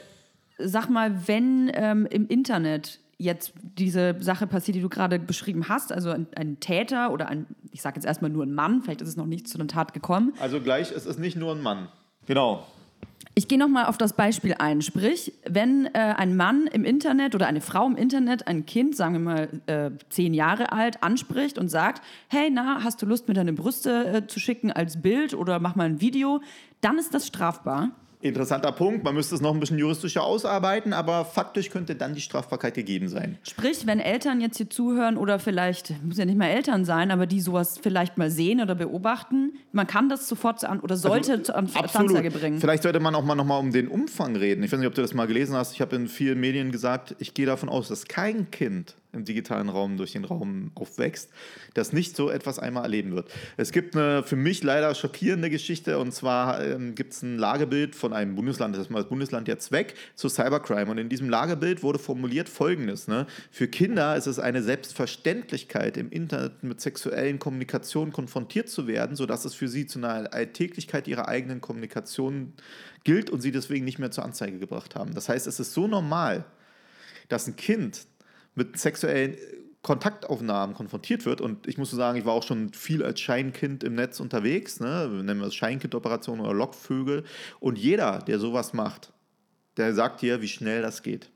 sag mal, wenn ähm, im Internet jetzt diese Sache passiert, die du gerade beschrieben hast, also ein, ein Täter oder ein, ich sage jetzt erstmal nur ein Mann, vielleicht ist es noch nicht zu einer Tat gekommen. Also gleich, es ist nicht nur ein Mann. Genau. Ich gehe nochmal auf das Beispiel ein. Sprich, wenn äh, ein Mann im Internet oder eine Frau im Internet ein Kind, sagen wir mal äh, zehn Jahre alt, anspricht und sagt, hey, na, hast du Lust, mir deine Brüste äh, zu schicken als Bild oder mach mal ein Video, dann ist das strafbar. Interessanter Punkt. Man müsste es noch ein bisschen juristischer ausarbeiten, aber faktisch könnte dann die Strafbarkeit gegeben sein. Sprich, wenn Eltern jetzt hier zuhören oder vielleicht, muss ja nicht mal Eltern sein, aber die sowas vielleicht mal sehen oder beobachten, man kann das sofort an, oder sollte zur An Anzeige bringen. Vielleicht sollte man auch mal nochmal um den Umfang reden. Ich weiß nicht, ob du das mal gelesen hast. Ich habe in vielen Medien gesagt, ich gehe davon aus, dass kein Kind im digitalen Raum durch den Raum aufwächst, das nicht so etwas einmal erleben wird. Es gibt eine für mich leider schockierende Geschichte und zwar ähm, gibt es ein Lagebild von einem Bundesland, das ist mal das Bundesland jetzt weg, zu Cybercrime. Und in diesem Lagebild wurde formuliert Folgendes. Ne? Für Kinder ist es eine Selbstverständlichkeit, im Internet mit sexuellen Kommunikationen konfrontiert zu werden, sodass es für sie zu einer Alltäglichkeit ihrer eigenen Kommunikation gilt und sie deswegen nicht mehr zur Anzeige gebracht haben. Das heißt, es ist so normal, dass ein Kind mit sexuellen Kontaktaufnahmen konfrontiert wird. Und ich muss so sagen, ich war auch schon viel als Scheinkind im Netz unterwegs. Ne? Wir nennen das Scheinkind-Operation oder Lockvögel. Und jeder, der sowas macht, der sagt dir, wie schnell das geht.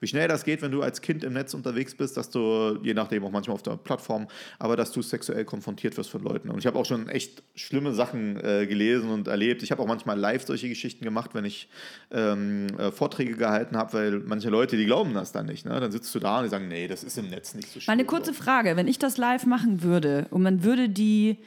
Wie schnell das geht, wenn du als Kind im Netz unterwegs bist, dass du, je nachdem auch manchmal auf der Plattform, aber dass du sexuell konfrontiert wirst von Leuten. Und ich habe auch schon echt schlimme Sachen äh, gelesen und erlebt. Ich habe auch manchmal live solche Geschichten gemacht, wenn ich ähm, äh, Vorträge gehalten habe, weil manche Leute, die glauben das dann nicht. Ne? Dann sitzt du da und die sagen, nee, das ist im Netz nicht so schlimm. Mal eine kurze Frage, wenn ich das live machen würde und man würde die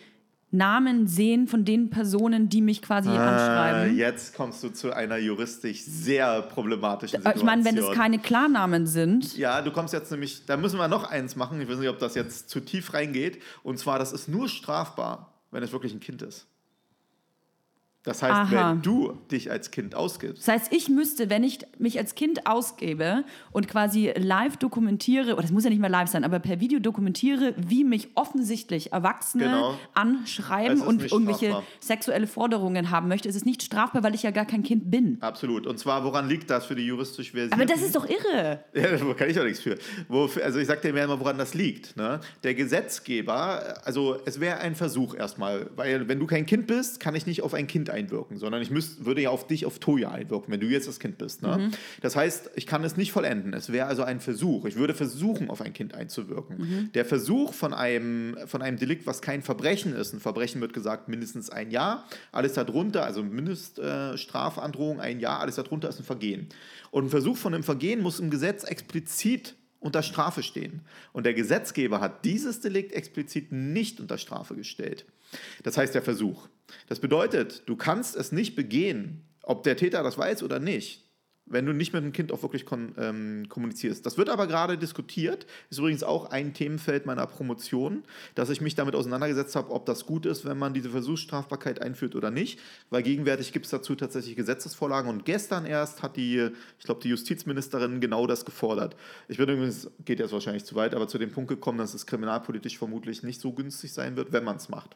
Namen sehen von den Personen, die mich quasi Äh, anschreiben. jetzt kommst du zu einer juristisch sehr problematischen Äh, Situation. Ich meine, wenn es keine Klarnamen sind, Ja, du kommst jetzt nämlich, da müssen wir noch eins machen. Ich weiß nicht, ob das jetzt zu tief reingeht. Und zwar, das ist nur strafbar, wenn es wirklich ein Kind ist. Das heißt, Aha. wenn du dich als Kind ausgibst, Das heißt, ich müsste, wenn ich mich als Kind ausgebe und quasi live dokumentiere, oder das muss ja nicht mal live sein, aber per Video dokumentiere, wie mich offensichtlich Erwachsene Genau. anschreiben und irgendwelche strafbar. sexuelle Forderungen haben möchte, ist es nicht strafbar, weil ich ja gar kein Kind bin. absolut. Und zwar, woran liegt das für die juristisch versierten? Aber das ist doch irre. (laughs) Ja, da kann ich doch nichts für. Also ich sag dir mehr mal, woran das liegt. Ne? Der Gesetzgeber, also es wäre ein Versuch erstmal, weil wenn du kein Kind bist, kann ich nicht auf ein Kind einwirken, sondern ich müsst, würde ja auf dich, auf Toja einwirken, wenn du jetzt das Kind bist. Ne? Das heißt, ich kann es nicht vollenden. Es wäre also ein Versuch. Ich würde versuchen, auf ein Kind einzuwirken. Der Versuch von einem, von einem Delikt, was kein Verbrechen ist, ein Verbrechen wird gesagt mindestens ein Jahr, alles darunter, also Mindeststrafandrohung äh, ein Jahr, alles darunter ist ein Vergehen. Und ein Versuch von einem Vergehen muss im Gesetz explizit unter Strafe stehen. Und der Gesetzgeber hat dieses Delikt explizit nicht unter Strafe gestellt. Das heißt der Versuch. Das bedeutet, du kannst es nicht begehen, ob der Täter das weiß oder nicht, wenn du nicht mit dem Kind auch wirklich kon ähm, kommunizierst. Das wird aber gerade diskutiert, ist übrigens auch ein Themenfeld meiner Promotion, dass ich mich damit auseinandergesetzt habe, ob das gut ist, wenn man diese Versuchsstrafbarkeit einführt oder nicht, weil gegenwärtig gibt es dazu tatsächlich Gesetzesvorlagen und gestern erst hat die, ich glaube, die Justizministerin genau das gefordert. Ich bin übrigens, geht jetzt wahrscheinlich zu weit, aber zu dem Punkt gekommen, dass es kriminalpolitisch vermutlich nicht so günstig sein wird, wenn man es macht.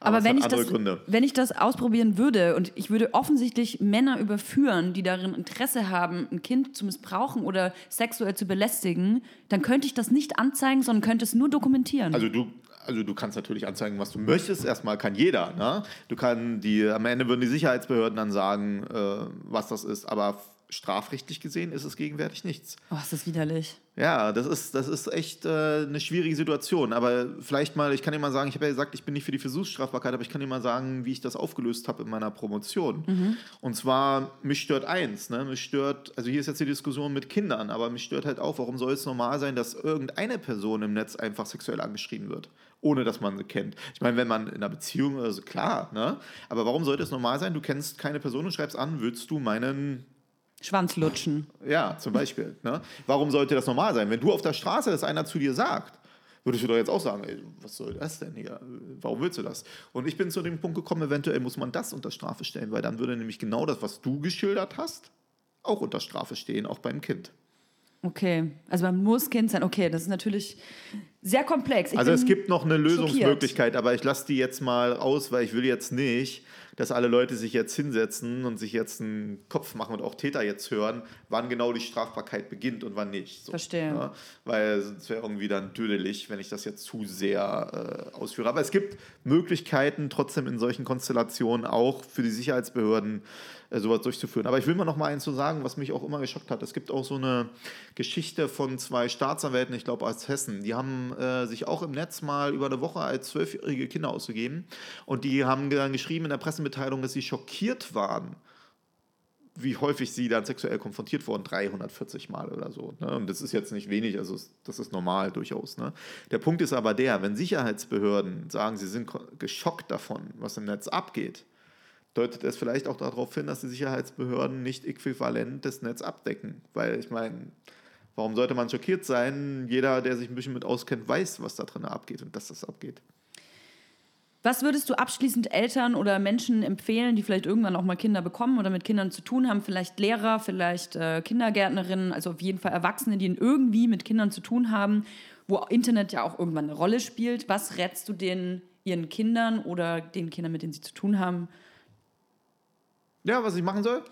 Aber, es wenn, ich das, Gründe. wenn ich das ausprobieren würde und ich würde offensichtlich Männer überführen, die darin Interesse haben, ein Kind zu missbrauchen oder sexuell zu belästigen, dann könnte ich das nicht anzeigen, sondern könnte es nur dokumentieren. Also du, also du kannst natürlich anzeigen, was du möchtest. Erstmal kann jeder. Ne? Du kann die, am Ende würden die Sicherheitsbehörden dann sagen, äh, was das ist. Aber strafrechtlich gesehen ist es gegenwärtig nichts. oh, ist das widerlich. Ja, das ist, das ist echt äh, eine schwierige Situation. Aber vielleicht mal, ich kann dir mal sagen, ich habe ja gesagt, ich bin nicht für die Versuchsstrafbarkeit, aber ich kann dir mal sagen, wie ich das aufgelöst habe in meiner Promotion. Und zwar, mich stört eins, ne? mich stört, also hier ist jetzt die Diskussion mit Kindern, aber mich stört halt auch, warum soll es normal sein, dass irgendeine Person im Netz einfach sexuell angeschrieben wird, ohne dass man sie kennt. Ich meine, wenn man in einer Beziehung, also klar, ne? aber warum sollte es normal sein, du kennst keine Person und schreibst an, willst du meinen Schwanz lutschen. ja, zum Beispiel. Ne? Warum sollte das normal sein? Wenn du auf der Straße das einer zu dir sagt, würdest du doch jetzt auch sagen, ey, was soll das denn hier? Warum willst du das? Und ich bin zu dem Punkt gekommen, eventuell muss man das unter Strafe stellen, weil dann würde nämlich genau das, was du geschildert hast, auch unter Strafe stehen, auch beim Kind. Okay, also man muss Kind sein. Okay, das ist natürlich sehr komplex. Ich Also es gibt noch eine schockiert. Lösungsmöglichkeit, aber ich lasse die jetzt mal aus, weil ich will jetzt nicht, dass alle Leute sich jetzt hinsetzen und sich jetzt einen Kopf machen und auch Täter jetzt hören, wann genau die Strafbarkeit beginnt und wann nicht. So, Verstehe. ne? Weil es wäre irgendwie dann dödelig, wenn ich das jetzt zu sehr äh, ausführe. Aber es gibt Möglichkeiten, trotzdem in solchen Konstellationen auch für die Sicherheitsbehörden äh, sowas durchzuführen. Aber ich will mal noch mal eins zu sagen, was mich auch immer geschockt hat. Es gibt auch so eine Geschichte von zwei Staatsanwälten, ich glaube aus Hessen. Die haben äh, sich auch im Netz mal über eine Woche als zwölfjährige Kinder ausgegeben. Und die haben dann geschrieben in der Pressemitteilung, dass sie schockiert waren, wie häufig sie dann sexuell konfrontiert wurden, 340 Mal oder so. Ne? Und das ist jetzt nicht wenig, also das ist normal durchaus. Ne? Der Punkt ist aber der, wenn Sicherheitsbehörden sagen, sie sind geschockt davon, was im Netz abgeht, deutet es vielleicht auch darauf hin, dass die Sicherheitsbehörden nicht äquivalent das Netz abdecken. Weil ich meine, warum sollte man schockiert sein? Jeder, der sich ein bisschen mit auskennt, weiß, was da drin abgeht und dass das abgeht. Was würdest du abschließend Eltern oder Menschen empfehlen, die vielleicht irgendwann auch mal Kinder bekommen oder mit Kindern zu tun haben? Vielleicht Lehrer, vielleicht äh, Kindergärtnerinnen, also auf jeden Fall Erwachsene, die irgendwie mit Kindern zu tun haben, wo Internet ja auch irgendwann eine Rolle spielt. Was rätst du denen, ihren Kindern oder den Kindern, mit denen sie zu tun haben? Ja, was ich machen soll?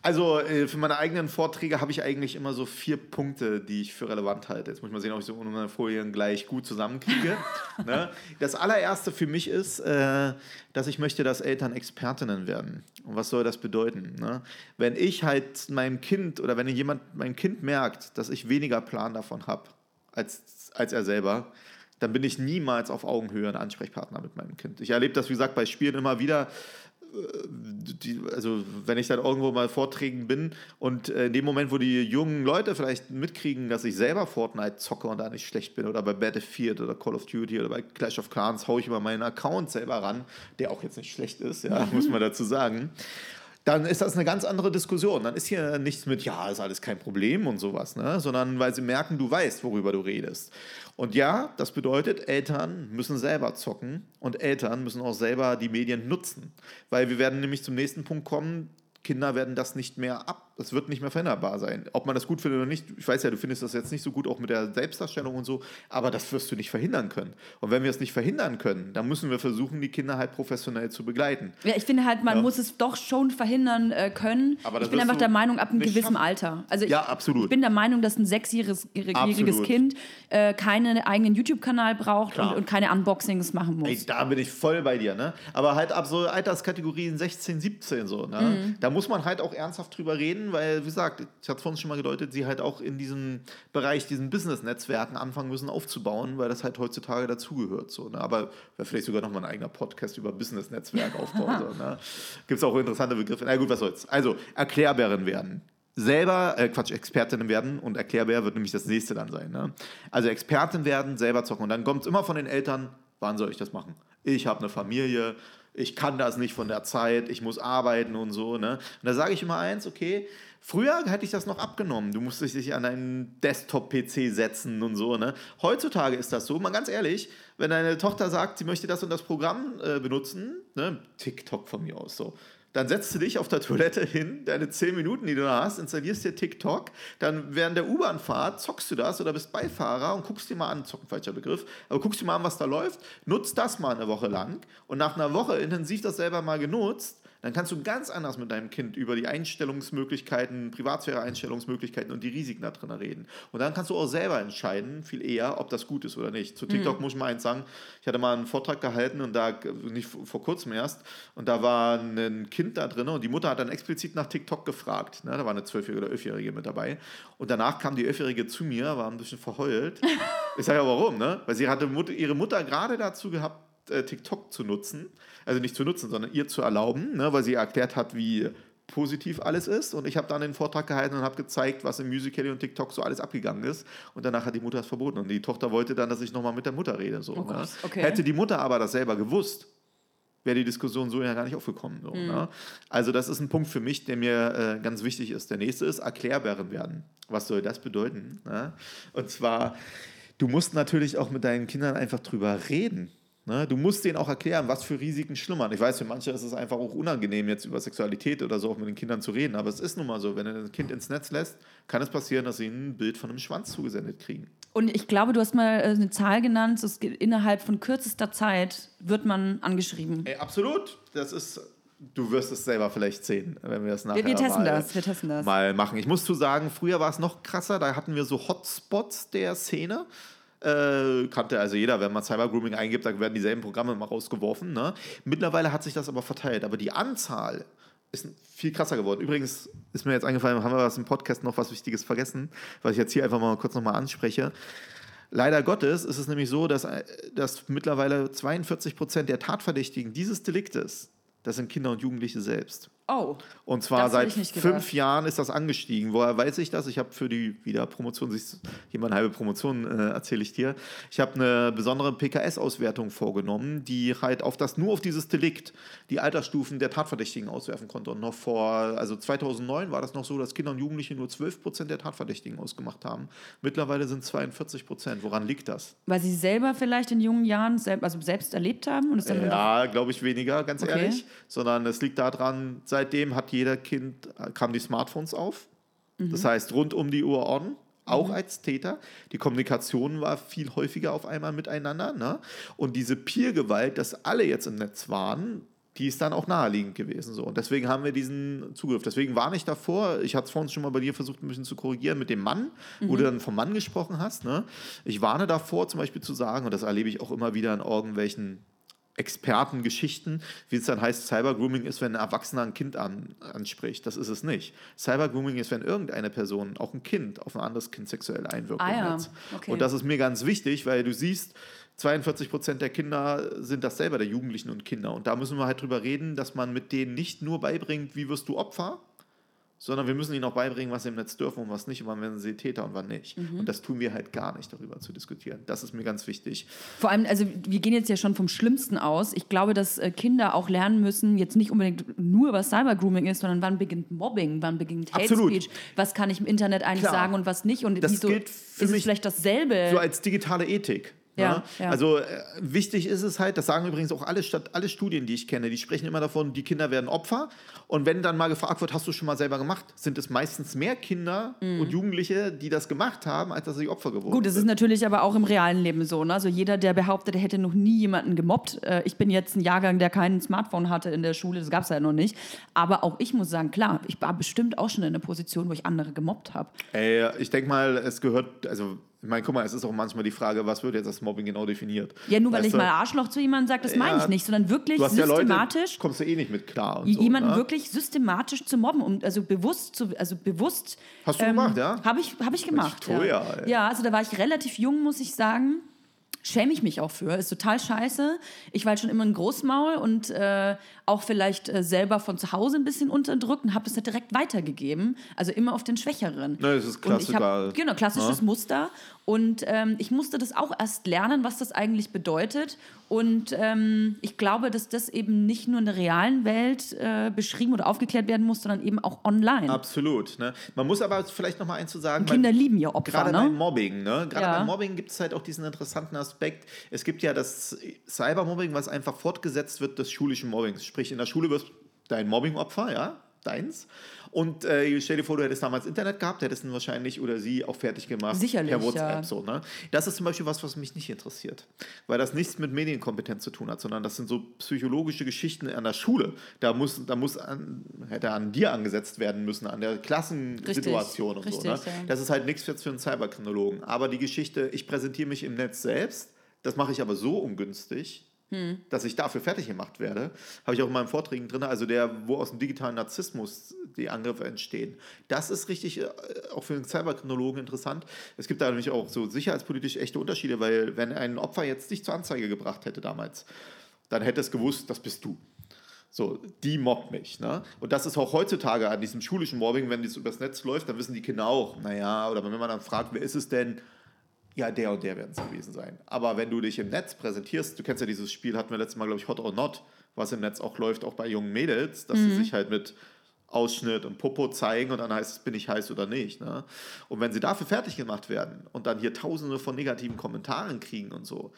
Also äh, für meine eigenen Vorträge habe ich eigentlich immer so vier Punkte, die ich für relevant halte. Jetzt muss ich mal sehen, ob ich so ohne meine Folien gleich gut zusammenkriege. (laughs) ne? Das allererste für mich ist, äh, dass ich möchte, dass Eltern Expertinnen werden. Und was soll das bedeuten? Ne? Wenn ich halt meinem Kind oder wenn jemand, mein Kind merkt, dass ich weniger Plan davon habe als, als er selber, dann bin ich niemals auf Augenhöhe ein Ansprechpartner mit meinem Kind. Ich erlebe das, wie gesagt, bei Spielen immer wieder die, also wenn ich dann irgendwo mal Vorträgen bin und äh, in dem Moment, wo die jungen Leute vielleicht mitkriegen, dass ich selber Fortnite zocke und da nicht schlecht bin oder bei Battlefield oder Call of Duty oder bei Clash of Clans haue ich über meinen Account selber ran, der auch jetzt nicht schlecht ist, ja, muss man dazu sagen. Dann ist das eine ganz andere Diskussion. Dann ist hier nichts mit, ja, ist alles kein Problem und sowas, ne? sondern weil sie merken, du weißt, worüber du redest. Und ja, das bedeutet, Eltern müssen selber zocken und Eltern müssen auch selber die Medien nutzen. Weil wir werden nämlich zum nächsten Punkt kommen, Kinder werden das nicht mehr ab, das wird nicht mehr veränderbar sein. Ob man das gut findet oder nicht, ich weiß ja, du findest das jetzt nicht so gut, auch mit der Selbstdarstellung und so, aber das wirst du nicht verhindern können. Und wenn wir es nicht verhindern können, dann müssen wir versuchen, die Kinder halt professionell zu begleiten. Ja, ich finde halt, man ja. muss es doch schon verhindern äh, können. Aber ich bin einfach der Meinung, ab einem gewissen schaffen. Alter. Also ich, ja, absolut. Ich bin der Meinung, dass ein sechsjähriges Kind äh, keinen eigenen YouTube-Kanal braucht und, und, keine Unboxings machen muss. Ey, da bin ich voll bei dir, ne? Aber halt ab so Alterskategorien 16, 17 so, ne? Mhm. Da muss man halt auch ernsthaft drüber reden, weil, wie gesagt, ich hatte es vorhin schon mal gedeutet, sie halt auch in diesem Bereich, diesen Business-Netzwerken anfangen müssen aufzubauen, weil das halt heutzutage dazugehört. So, ne? Aber wäre vielleicht sogar nochmal ein eigener Podcast über Business-Netzwerk aufbauen. (laughs) so, ne? Gibt es auch interessante Begriffe. Na gut, was soll's. Also, Erklärbären werden selber, äh, Quatsch, Expertinnen werden und Erklärbär wird nämlich das nächste dann sein. Ne? Also Expertin werden, selber zocken. Und dann kommt es immer von den Eltern, wann soll ich das machen? Ich habe eine Familie, ich kann das nicht von der Zeit, ich muss arbeiten und so. Ne? Und da sage ich immer eins, okay, früher hätte ich das noch abgenommen. Du musstest dich an einen Desktop-PC setzen und so. Ne? Heutzutage ist das so, mal ganz ehrlich, wenn deine Tochter sagt, sie möchte das und das Programm äh, benutzen, ne? TikTok von mir aus so dann setzt du dich auf der Toilette hin, deine 10 Minuten, die du da hast, installierst dir TikTok, dann während der U-Bahn-Fahrt zockst du das oder bist Beifahrer und guckst dir mal an, zocken falscher Begriff, aber guckst dir mal an, was da läuft, nutzt das mal eine Woche lang und nach einer Woche intensiv das selber mal genutzt, dann kannst du ganz anders mit deinem Kind über die Einstellungsmöglichkeiten, Privatsphäre-Einstellungsmöglichkeiten und die Risiken da drin reden. Und dann kannst du auch selber entscheiden, viel eher, ob das gut ist oder nicht. Zu TikTok mhm. muss ich mal eins sagen, ich hatte mal einen Vortrag gehalten und da, nicht vor kurzem erst, und da war ein Kind da drin und die Mutter hat dann explizit nach TikTok gefragt. Ne? Da war eine Zwölfjährige oder Elfjährige mit dabei. Und danach kam die Elfjährige zu mir, war ein bisschen verheult. (laughs) ich sage ja, warum, ne? Weil sie hatte ihre Mutter gerade dazu gehabt, äh, TikTok zu nutzen also nicht zu nutzen, sondern ihr zu erlauben, ne, weil sie erklärt hat, wie positiv alles ist. Und ich habe dann den Vortrag gehalten und habe gezeigt, was im Musical und TikTok so alles abgegangen ist. Und danach hat die Mutter es verboten. Und die Tochter wollte dann, dass ich nochmal mit der Mutter rede. So, oh ne? okay. Hätte die Mutter aber das selber gewusst, wäre die Diskussion so ja gar nicht aufgekommen. So, mhm. ne? Also das ist ein Punkt für mich, der mir äh, ganz wichtig ist. Der nächste ist Erklärbären werden. Was soll das bedeuten? Ne? Und zwar, du musst natürlich auch mit deinen Kindern einfach drüber reden. Ne? Du musst denen auch erklären, was für Risiken schlummern. Ich weiß, für manche ist es einfach auch unangenehm, jetzt über Sexualität oder so auch mit den Kindern zu reden, aber es ist nun mal so, wenn du ein Kind ins Netz lässt, kann es passieren, dass sie ein Bild von einem Schwanz zugesendet kriegen. Und ich glaube, du hast mal äh, eine Zahl genannt, es innerhalb von kürzester Zeit wird man angeschrieben. Ey, absolut. Das ist du wirst es selber vielleicht sehen, wenn wir das nachher wir, wir testen mal, das, wir testen das. mal machen. Ich muss zu sagen, früher war es noch krasser, da hatten wir so Hotspots der Szene. Äh, kannte also jeder, wenn man Cybergrooming eingibt, da werden dieselben Programme mal rausgeworfen. Ne? Mittlerweile hat sich das aber verteilt. Aber die Anzahl ist viel krasser geworden. Übrigens ist mir jetzt eingefallen, haben wir was im Podcast noch was Wichtiges vergessen, was ich jetzt hier einfach mal kurz nochmal anspreche. Leider Gottes ist es nämlich so, dass, dass mittlerweile 42 Prozent der Tatverdächtigen dieses Deliktes, das sind Kinder und Jugendliche selbst. Oh. Und zwar seit fünf Jahren ist das angestiegen. Woher weiß ich das? Ich habe für die Wiederpromotion, siehst jemand eine halbe Promotion äh, erzähle ich dir. Ich habe eine besondere PKS-Auswertung vorgenommen, die halt auf das nur auf dieses Delikt die Altersstufen der Tatverdächtigen auswerfen konnte. Und noch vor, also 2009 war das noch so, dass Kinder und Jugendliche nur 12 Prozent der Tatverdächtigen ausgemacht haben. Mittlerweile sind es 42 Prozent. Woran liegt das? Weil sie selber vielleicht in jungen Jahren selb, also selbst erlebt haben? Und es dann ja, glaube ich weniger, ganz okay. ehrlich. Sondern es liegt daran, seitdem hat jeder Kind, kamen die Smartphones auf. Mhm. Das heißt, rund um die Uhr on, auch mhm. als Täter. Die Kommunikation war viel häufiger auf einmal miteinander. Ne? Und diese Peer-Gewalt, dass alle jetzt im Netz waren, die ist dann auch naheliegend gewesen. So. Und deswegen haben wir diesen Zugriff. Deswegen warne ich davor, ich hatte es vorhin schon mal bei dir versucht, ein bisschen zu korrigieren mit dem Mann, mhm. wo du dann vom Mann gesprochen hast. Ne? Ich warne davor, zum Beispiel zu sagen, und das erlebe ich auch immer wieder in irgendwelchen Expertengeschichten, wie es dann heißt, Cybergrooming ist, wenn ein Erwachsener ein Kind an, anspricht. Das ist es nicht. Cybergrooming ist, wenn irgendeine Person, auch ein Kind, auf ein anderes Kind sexuell einwirkt. Ah, ja. okay. Und das ist mir ganz wichtig, weil du siehst, 42 Prozent der Kinder sind das selber, der Jugendlichen und Kinder. Und da müssen wir halt drüber reden, dass man mit denen nicht nur beibringt, wie wirst du Opfer, sondern wir müssen ihnen auch beibringen, was sie im Netz dürfen und was nicht und wann werden sie Täter und wann nicht. Mhm. Und das tun wir halt gar nicht, darüber zu diskutieren. Das ist mir ganz wichtig. Vor allem, also wir gehen jetzt ja schon vom Schlimmsten aus. Ich glaube, dass äh, Kinder auch lernen müssen, jetzt nicht unbedingt nur, was Cybergrooming ist, sondern wann beginnt Mobbing, wann beginnt Hate Absolut. Speech, was kann ich im Internet eigentlich Klar. sagen und was nicht. Und Das wieso gilt für ist mich vielleicht dasselbe? So als digitale Ethik. Ja, ne? ja. Also äh, wichtig ist es halt, das sagen übrigens auch alle, Stadt, alle Studien, die ich kenne, die sprechen immer davon, die Kinder werden Opfer. Und wenn dann mal gefragt wird, hast du schon mal selber gemacht, sind es meistens mehr Kinder und Jugendliche, die das gemacht haben, als dass sie Opfer geworden Mhm. Gut, es sind. ist natürlich aber auch im realen Leben so. Ne? Also jeder, der behauptet, er hätte noch nie jemanden gemobbt. Äh, ich bin jetzt ein Jahrgang, der kein Smartphone hatte in der Schule, das gab es ja noch nicht. Aber auch ich muss sagen, klar, ich war bestimmt auch schon in einer Position, wo ich andere gemobbt habe. Ey, ich denke mal, es gehört, also ich meine, guck mal, es ist auch manchmal die Frage, was wird jetzt als Mobbing genau definiert? Ja, nur weil Weißt ich du, mal Arschloch zu jemandem sage, das meine Ja. ich nicht, sondern wirklich Du hast ja Leute, systematisch. kommst du eh nicht mit klar. Und so, jemanden ne? wirklich systematisch zu mobben und also bewusst zu also bewusst Hast du gemacht, ja? habe ich habe ich gemacht toll, ja. ja, ja also da war ich relativ jung muss ich sagen schäme ich mich auch für. Ist total scheiße. Ich war halt schon immer ein Großmaul und äh, auch vielleicht äh, selber von zu Hause ein bisschen unterdrückt und habe das halt direkt weitergegeben. Also immer auf den Schwächeren. Ne, das ist hab, genau klassisches Muster. Und ähm, ich musste das auch erst lernen was das eigentlich bedeutet und ähm, ich glaube dass das eben nicht nur in der realen Welt äh, beschrieben oder aufgeklärt werden muss sondern eben auch online Absolut. Ne? Man muss aber vielleicht noch mal eins zu sagen. Kinder weil- lieben ja Opfer Gerade beim ne Mobbing, ne? Gerade Ja. beim Mobbing gibt es halt auch diesen interessanten Aspekt. Es gibt ja das Cybermobbing, was einfach fortgesetzt wird des schulischen Mobbings. Sprich, in der Schule wirst dein Mobbingopfer, ja, deins. Und äh, stell dir vor, du hättest damals Internet gehabt, hättest ihn wahrscheinlich oder sie auch fertig gemacht Sicherlich, per WhatsApp. ja. So, ne? Das ist zum Beispiel was, was mich nicht interessiert. Weil das nichts mit Medienkompetenz zu tun hat, sondern das sind so psychologische Geschichten an der Schule. Da muss, da muss an, hätte an dir angesetzt werden müssen, an der Klassensituation und so. Ne? Richtig, ja. Das ist halt nichts jetzt für einen Cyberkriminologen. Aber die Geschichte, ich präsentiere mich im Netz selbst, das mache ich aber so ungünstig, Hm. dass ich dafür fertig gemacht werde. Habe ich auch in meinen Vorträgen drin, also der, wo aus dem digitalen Narzissmus die Angriffe entstehen. Das ist richtig äh, auch für einen Cyberkriminologen interessant. Es gibt da nämlich auch so sicherheitspolitisch echte Unterschiede, weil wenn ein Opfer jetzt dich zur Anzeige gebracht hätte damals, dann hätte es gewusst, das bist du. So, die mobbt mich. Ne? Und das ist auch heutzutage an diesem schulischen Mobbing, wenn das übers Netz läuft, dann wissen die Kinder auch, naja, oder wenn man dann fragt, wer ist es denn? Ja, der und der werden es gewesen sein. Aber wenn du dich im Netz präsentierst, du kennst ja dieses Spiel, hatten wir letztes Mal, glaube ich, Hot or Not, was im Netz auch läuft, auch bei jungen Mädels, dass sie sich halt mit Ausschnitt und Popo zeigen und dann heißt es, bin ich heiß oder nicht. Ne? Und wenn sie dafür fertig gemacht werden und dann hier tausende von negativen Kommentaren kriegen und so,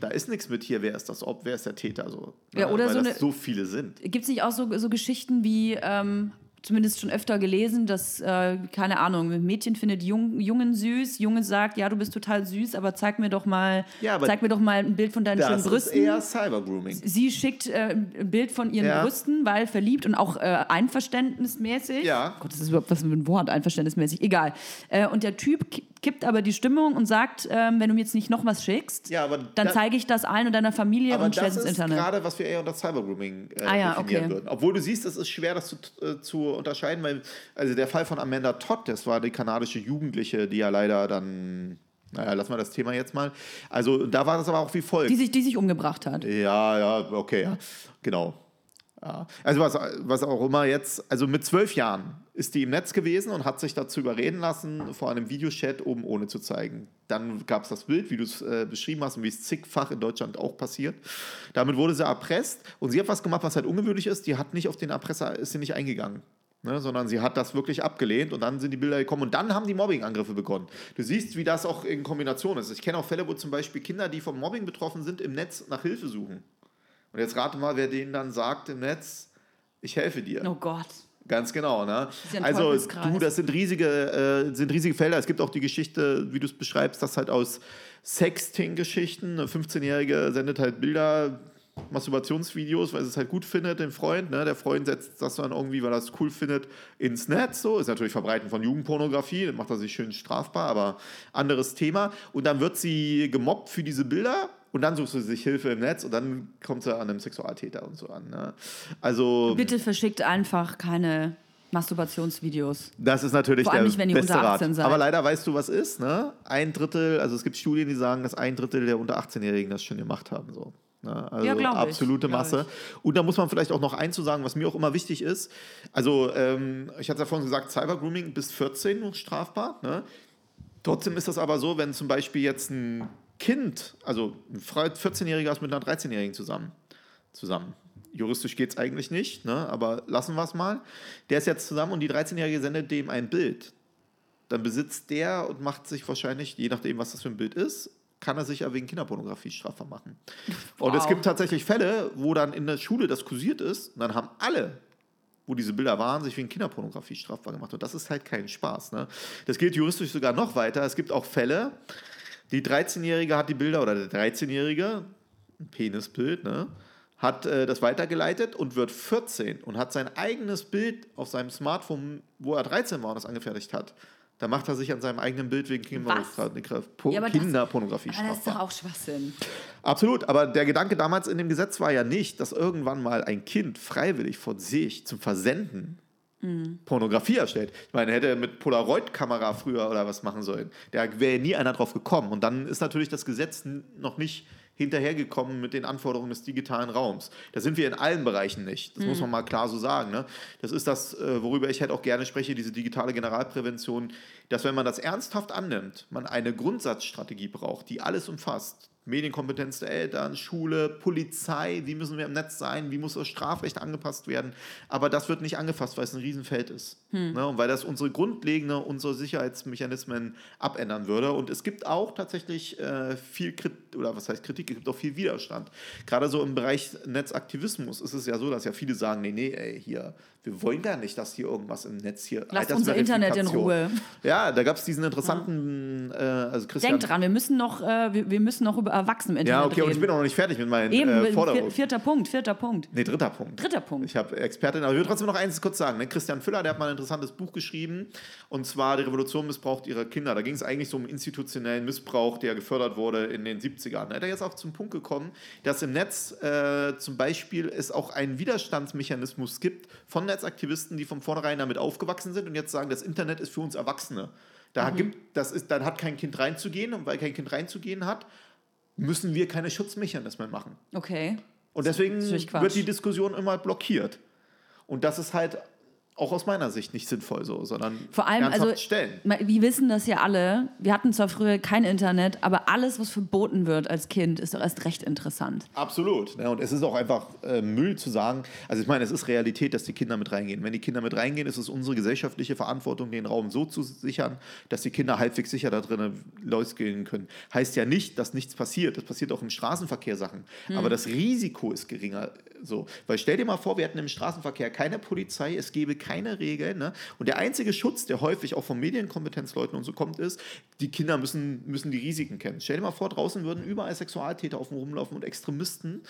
da ist nichts mit hier, wer ist das Ob, wer ist der Täter, so. Ja, oder Weil so das eine- so viele sind. Gibt es nicht auch so, so Geschichten wie, ähm, zumindest schon öfter gelesen, dass, äh, keine Ahnung, Mädchen findet Jung, Jungen süß, Junge sagt, ja, du bist total süß, aber zeig mir doch mal, Ja, zeig mir doch mal ein Bild von deinen schönen Das ist Brüsten. eher Cybergrooming. Sie schickt äh, ein Bild von ihren Ja. Brüsten, weil verliebt und auch äh, einverständnismäßig. Ja. Gott, das ist überhaupt was für ein Wort, einverständnismäßig. Egal. Äh, und der Typ kippt aber die Stimmung und sagt, ähm, wenn du mir jetzt nicht noch was schickst, Ja, dann da- zeige ich das allen und deiner Familie und stelle das es ins ist Internet. gerade, was wir eher unter Cybergrooming äh, Ah ja, definieren okay. würden. Obwohl du siehst, es ist schwer, das zu, äh, zu unterscheiden, weil also der Fall von Amanda Todd, das war die kanadische Jugendliche, die ja leider dann, naja, lassen wir das Thema jetzt mal. Also da war das aber auch wie folgt. Die sich, die sich umgebracht hat. Ja, ja, okay, ja, genau. Ja. Also was, was auch immer jetzt, also mit zwölf Jahren ist die im Netz gewesen und hat sich dazu überreden lassen, vor einem Videochat oben ohne zu zeigen. Dann gab es das Bild, wie du es äh, beschrieben hast und wie es zigfach in Deutschland auch passiert. Damit wurde sie erpresst und sie hat was gemacht, was halt ungewöhnlich ist. Die hat nicht auf den Erpresser, ist sie nicht eingegangen. Ne, sondern sie hat das wirklich abgelehnt und dann sind die Bilder gekommen und dann haben die Mobbing-Angriffe begonnen. Du siehst, wie das auch in Kombination ist. Ich kenne auch Fälle, wo zum Beispiel Kinder, die vom Mobbing betroffen sind, im Netz nach Hilfe suchen. Und jetzt rate mal, wer denen dann sagt im Netz, ich helfe dir. Oh Gott. Ganz genau, ne? also du, das sind riesige, äh, sind riesige Felder. Es gibt auch die Geschichte, wie du es beschreibst, dass halt aus Sexting-Geschichten, eine 15-Jährige sendet halt Bilder, Masturbationsvideos, weil sie es halt gut findet, den Freund. Ne? Der Freund setzt das dann irgendwie, weil er es cool findet, ins Netz. So ist natürlich Verbreiten von Jugendpornografie, macht er sich schön strafbar, aber anderes Thema. Und dann wird sie gemobbt für diese Bilder. Und dann sucht sie sich Hilfe im Netz und dann kommt sie an einem Sexualtäter und so an. Ne? Also Bitte verschickt einfach keine Masturbationsvideos. Das ist natürlich Vor allem der nicht, wenn ihr beste unter Rat. 18 seid. Aber leider weißt du, was ist, ne? Ein Drittel, also es gibt Studien, die sagen, dass ein Drittel der unter 18-Jährigen das schon gemacht haben. So. Ne? Also Ja, ich, absolute glaub Masse. Und da muss man vielleicht auch noch eins zu sagen, was mir auch immer wichtig ist. Also, ähm, ich hatte ja vorhin gesagt, Cybergrooming bis 14 noch strafbar. Ne? Trotzdem ist das aber so, wenn zum Beispiel jetzt ein Kind, also ein Fre- 14-Jähriger ist mit einer 13-Jährigen zusammen, zusammen. Juristisch geht es eigentlich nicht, ne? aber lassen wir es mal. Der ist jetzt zusammen und die 13-Jährige sendet dem ein Bild. Dann besitzt der und macht sich wahrscheinlich, je nachdem, was das für ein Bild ist, kann er sich ja wegen Kinderpornografie strafbar machen. Und es Wow. gibt tatsächlich Fälle, wo dann in der Schule das kursiert ist und dann haben alle wo diese Bilder waren, sich wegen Kinderpornografie strafbar gemacht. Und das ist halt kein Spaß. Ne? Das gilt juristisch sogar noch weiter. Es gibt auch Fälle, die 13-Jährige hat die Bilder, oder der 13-Jährige, ein Penisbild, ne, hat äh, das weitergeleitet und wird 14 und hat sein eigenes Bild auf seinem Smartphone, wo er 13 war und das angefertigt hat. Da macht er sich an seinem eigenen Bild wegen Kinderpornografie, Ja, aber das- ist doch strafbar. auch Schwachsinn. Absolut, aber der Gedanke damals in dem Gesetz war ja nicht, dass irgendwann mal ein Kind freiwillig von sich zum Versenden Pornografie erstellt. Ich meine, hätte er mit Polaroid-Kamera früher oder was machen sollen. Da wäre nie einer drauf gekommen. Und dann ist natürlich das Gesetz noch nicht hinterhergekommen mit den Anforderungen des digitalen Raums. Da sind wir in allen Bereichen nicht. Das muss man mal klar so sagen. Ne? Das ist das, äh, worüber ich halt auch gerne spreche, diese digitale Generalprävention, dass wenn man das ernsthaft annimmt, man eine Grundsatzstrategie braucht, die alles umfasst. Medienkompetenz der Eltern, Schule, Polizei, wie müssen wir im Netz sein, wie muss das Strafrecht angepasst werden. Aber das wird nicht angefasst, weil es ein Riesenfeld ist. Ne? Und weil das unsere grundlegende, unsere Sicherheitsmechanismen abändern würde. Und es gibt auch tatsächlich äh, viel Kritik, oder was heißt Kritik, es gibt auch viel Widerstand. Gerade so im Bereich Netzaktivismus ist es ja so, dass ja viele sagen, nee, nee, ey, hier, wir wollen gar nicht, dass hier irgendwas im Netz hier... Lasst unser Internet in Ruhe. Ja, da gab es diesen interessanten, äh, also Christian... Denkt dran, wir müssen noch, äh, wir, wir müssen noch über Erwachsene im Ja, Internet okay, und ich reden. bin auch noch nicht fertig mit meinen Eben, äh, Forderungen. vierter Punkt, vierter Punkt. Nee, dritter Punkt. Dritter Punkt. Ich habe Expertin, aber ich will trotzdem noch eins kurz sagen. Ne? Christian Füller, der hat mal ein interessantes Buch geschrieben, und zwar Die Revolution missbraucht ihrer Kinder. Da ging es eigentlich so um institutionellen Missbrauch, der gefördert wurde in den 70ern. Da hat er jetzt auch zum Punkt gekommen, dass im Netz äh, zum Beispiel es auch einen Widerstandsmechanismus gibt von Netzaktivisten, die von vornherein damit aufgewachsen sind und jetzt sagen, das Internet ist für uns Erwachsene. Da gibt, das ist, dann hat kein Kind reinzugehen und weil kein Kind reinzugehen hat, müssen wir keine Schutzmechanismen machen. Okay. Und deswegen wird die Diskussion immer blockiert. Und das ist halt auch aus meiner Sicht nicht sinnvoll so, sondern Vor allem, also, stellen. wir wissen das ja alle. Wir hatten zwar früher kein Internet, aber alles, was verboten wird als Kind, ist doch erst recht interessant. Absolut. Ne? Und es ist auch einfach äh, Müll zu sagen. Also ich meine, es ist Realität, dass die Kinder mit reingehen. Wenn die Kinder mit reingehen, ist es unsere gesellschaftliche Verantwortung, den Raum so zu sichern, dass die Kinder halbwegs sicher da drinnen losgehen können. Heißt ja nicht, dass nichts passiert. Das passiert auch im Straßenverkehr Sachen. Aber das Risiko ist geringer. So. Weil stell dir mal vor, wir hätten im Straßenverkehr keine Polizei, es gäbe keine Regeln. Ne? Und der einzige Schutz, der häufig auch von Medienkompetenzleuten und so kommt, ist, die Kinder müssen, müssen die Risiken kennen. Stell dir mal vor, draußen würden überall Sexualtäter auf dem rumlaufen und Extremisten.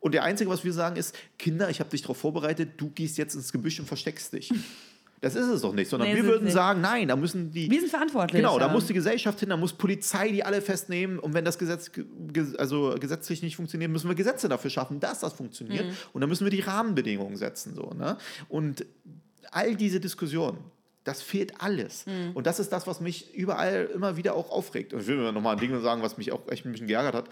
Und der Einzige, was wir sagen, ist, Kinder, ich habe dich darauf vorbereitet, du gehst jetzt ins Gebüsch und versteckst dich. Das ist es doch nicht, sondern Nee, wir würden nicht. sagen, nein, da müssen die. Wir sind verantwortlich. Genau, da muss die Gesellschaft hin, da muss Polizei die alle festnehmen. Und wenn das Gesetz ge- ge- also gesetzlich nicht funktioniert, müssen wir Gesetze dafür schaffen, dass das funktioniert. Mhm. Und dann müssen wir die Rahmenbedingungen setzen. So, ne? Und all diese Diskussionen, das fehlt alles. Mhm. Und das ist das, was mich überall immer wieder auch aufregt. Und ich will mir nochmal ein Ding sagen, was mich auch echt ein bisschen geärgert hat.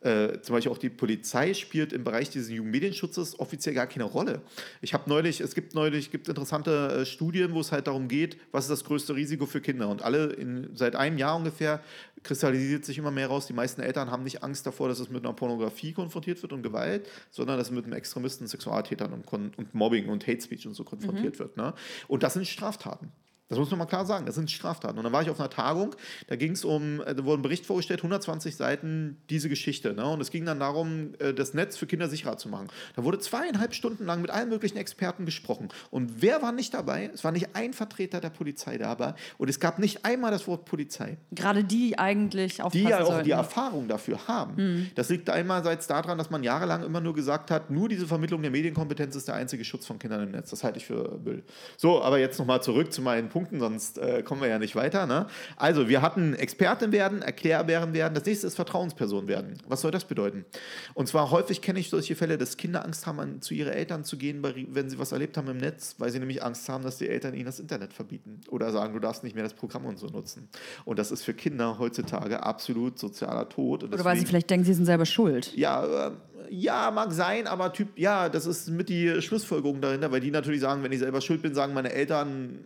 Äh, zum Beispiel auch die Polizei spielt im Bereich dieses Jugendmedienschutzes offiziell gar keine Rolle. Ich habe neulich, es gibt neulich, gibt interessante äh, Studien, wo es halt darum geht, was ist das größte Risiko für Kinder. Und alle in, seit einem Jahr ungefähr kristallisiert sich immer mehr raus. Die meisten Eltern haben nicht Angst davor, dass es mit einer Pornografie konfrontiert wird und Gewalt, sondern dass es mit einem Extremisten, Sexualtätern und, und Mobbing und Hate Speech und so konfrontiert wird. Ne? Und das sind Straftaten. Das muss man mal klar sagen, das sind Straftaten. Und dann war ich auf einer Tagung, da ging es um, äh, da wurde ein Bericht vorgestellt, 120 Seiten, diese Geschichte. Ne? Und es ging dann darum, äh, das Netz für Kinder sicherer zu machen. Da wurde zweieinhalb Stunden lang mit allen möglichen Experten gesprochen. Und wer war nicht dabei? Es war nicht ein Vertreter der Polizei dabei. Und es gab nicht einmal das Wort Polizei Gerade die eigentlich aufpassen die ja auch sollten. die Erfahrung dafür haben. Das liegt einerseits daran, dass man jahrelang immer nur gesagt hat, nur diese Vermittlung der Medienkompetenz ist der einzige Schutz von Kindern im Netz. Das halte ich für Müll. So, aber jetzt nochmal zurück zu meinen Punkten, sonst äh, kommen wir ja nicht weiter. Ne? Also, wir hatten Expertin werden, Erklärbären werden. Das nächste ist Vertrauensperson werden. Was soll das bedeuten? Und zwar häufig kenne ich solche Fälle, dass Kinder Angst haben, an, zu ihren Eltern zu gehen, wenn sie was erlebt haben im Netz, weil sie nämlich Angst haben, dass die Eltern ihnen das Internet verbieten oder sagen, du darfst nicht mehr das Programm und so nutzen. Und das ist für Kinder heutzutage absolut sozialer Tod. Oder weil sie vielleicht denken, sie sind selber schuld. ja, äh, Ja, mag sein, aber Typ, ja, das ist mit die Schlussfolgerung dahinter, weil die natürlich sagen, wenn ich selber schuld bin, sagen meine Eltern,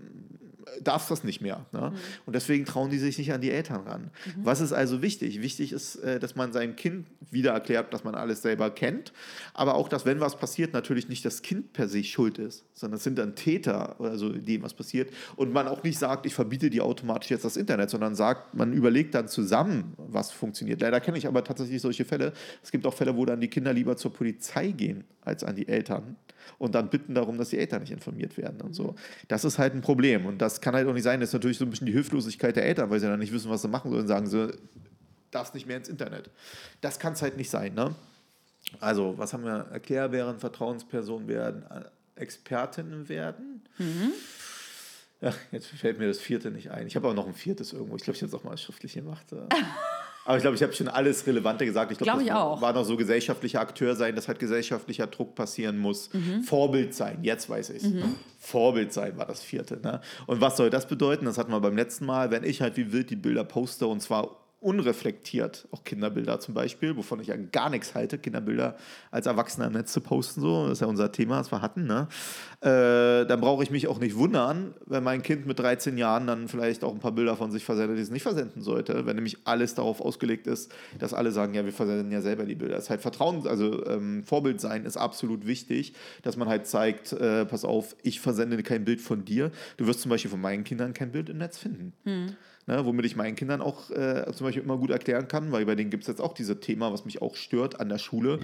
darfst das nicht mehr. Ne? Mhm. Und deswegen trauen die sich nicht an die Eltern ran. Mhm. Was ist also wichtig? Wichtig ist, äh, dass man seinem Kind wieder erklärt, dass man alles selber kennt, aber auch, dass wenn was passiert, natürlich nicht das Kind per se schuld ist, sondern es sind dann Täter oder so, dem was passiert. Und man auch nicht sagt, ich verbiete dir automatisch jetzt das Internet, sondern sagt, man überlegt dann zusammen, was funktioniert. Leider kenne ich aber tatsächlich solche Fälle. Es gibt auch Fälle, wo dann die Kinder lieber zur Polizei gehen als an die Eltern und dann bitten darum, dass die Eltern nicht informiert werden und so. Das ist halt ein Problem und das kann halt auch nicht sein. Das ist natürlich so ein bisschen die Hilflosigkeit der Eltern, weil sie dann nicht wissen, was sie machen sollen, sagen sie, darfst nicht mehr ins Internet. Das kann es halt nicht sein, ne? Also, was haben wir? Erklärbären, Vertrauenspersonen werden, äh, Expertinnen werden. Mhm. Ja, jetzt fällt mir das vierte nicht ein. Ich habe aber noch ein viertes irgendwo. Ich glaube, ich habe es auch mal schriftlich gemacht. (laughs) Aber ich glaube, ich habe schon alles Relevante gesagt. Ich glaube, glaub das war noch so gesellschaftlicher Akteur sein, dass halt gesellschaftlicher Druck passieren muss. Mhm. Vorbild sein, jetzt weiß ich es. Mhm. Vorbild sein war das vierte. Ne? Und was soll das bedeuten? Das hatten wir beim letzten Mal. Wenn ich halt wie wild die Bilder poste und zwar unreflektiert, auch Kinderbilder zum Beispiel, wovon ich ja gar nichts halte, Kinderbilder als Erwachsener im Netz zu posten, so, das ist ja unser Thema, das wir hatten, ne? Äh, dann brauche ich mich auch nicht wundern, wenn mein Kind mit 13 Jahren dann vielleicht auch ein paar Bilder von sich versendet, die es nicht versenden sollte, wenn nämlich alles darauf ausgelegt ist, dass alle sagen, ja, wir versenden ja selber die Bilder. Das ist halt Vertrauen, also ähm, Vorbild sein ist absolut wichtig, dass man halt zeigt, äh, pass auf, ich versende kein Bild von dir. Du wirst zum Beispiel von meinen Kindern kein Bild im Netz finden. Hm ne, womit ich meinen Kindern auch äh, zum Beispiel immer gut erklären kann, weil bei denen gibt es jetzt auch dieses Thema, was mich auch stört an der Schule,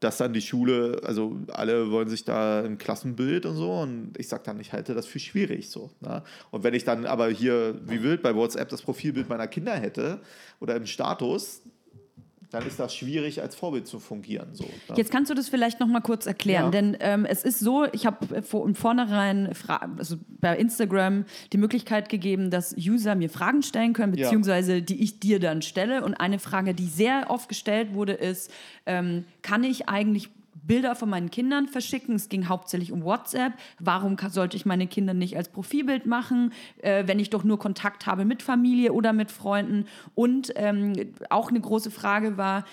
dass dann die Schule, also alle wollen sich da ein Klassenbild und so und ich sage dann, ich halte das für schwierig so. Ne? Und wenn ich dann aber hier wie wild bei WhatsApp das Profilbild meiner Kinder hätte oder im Status, dann ist das schwierig, als Vorbild zu fungieren. So, ne? Jetzt kannst du das vielleicht noch mal kurz erklären, ja. denn ähm, es ist so, ich habe vor, im Vornherein also bei Instagram die Möglichkeit gegeben, dass User mir Fragen stellen können, beziehungsweise ja. die ich dir dann stelle. Und eine Frage, die sehr oft gestellt wurde, ist, ähm, kann ich eigentlich Bilder von meinen Kindern verschicken. Es ging hauptsächlich um WhatsApp. Warum sollte ich meine Kinder nicht als Profilbild machen, äh, wenn ich doch nur Kontakt habe mit Familie oder mit Freunden? Und ähm, auch eine große Frage war,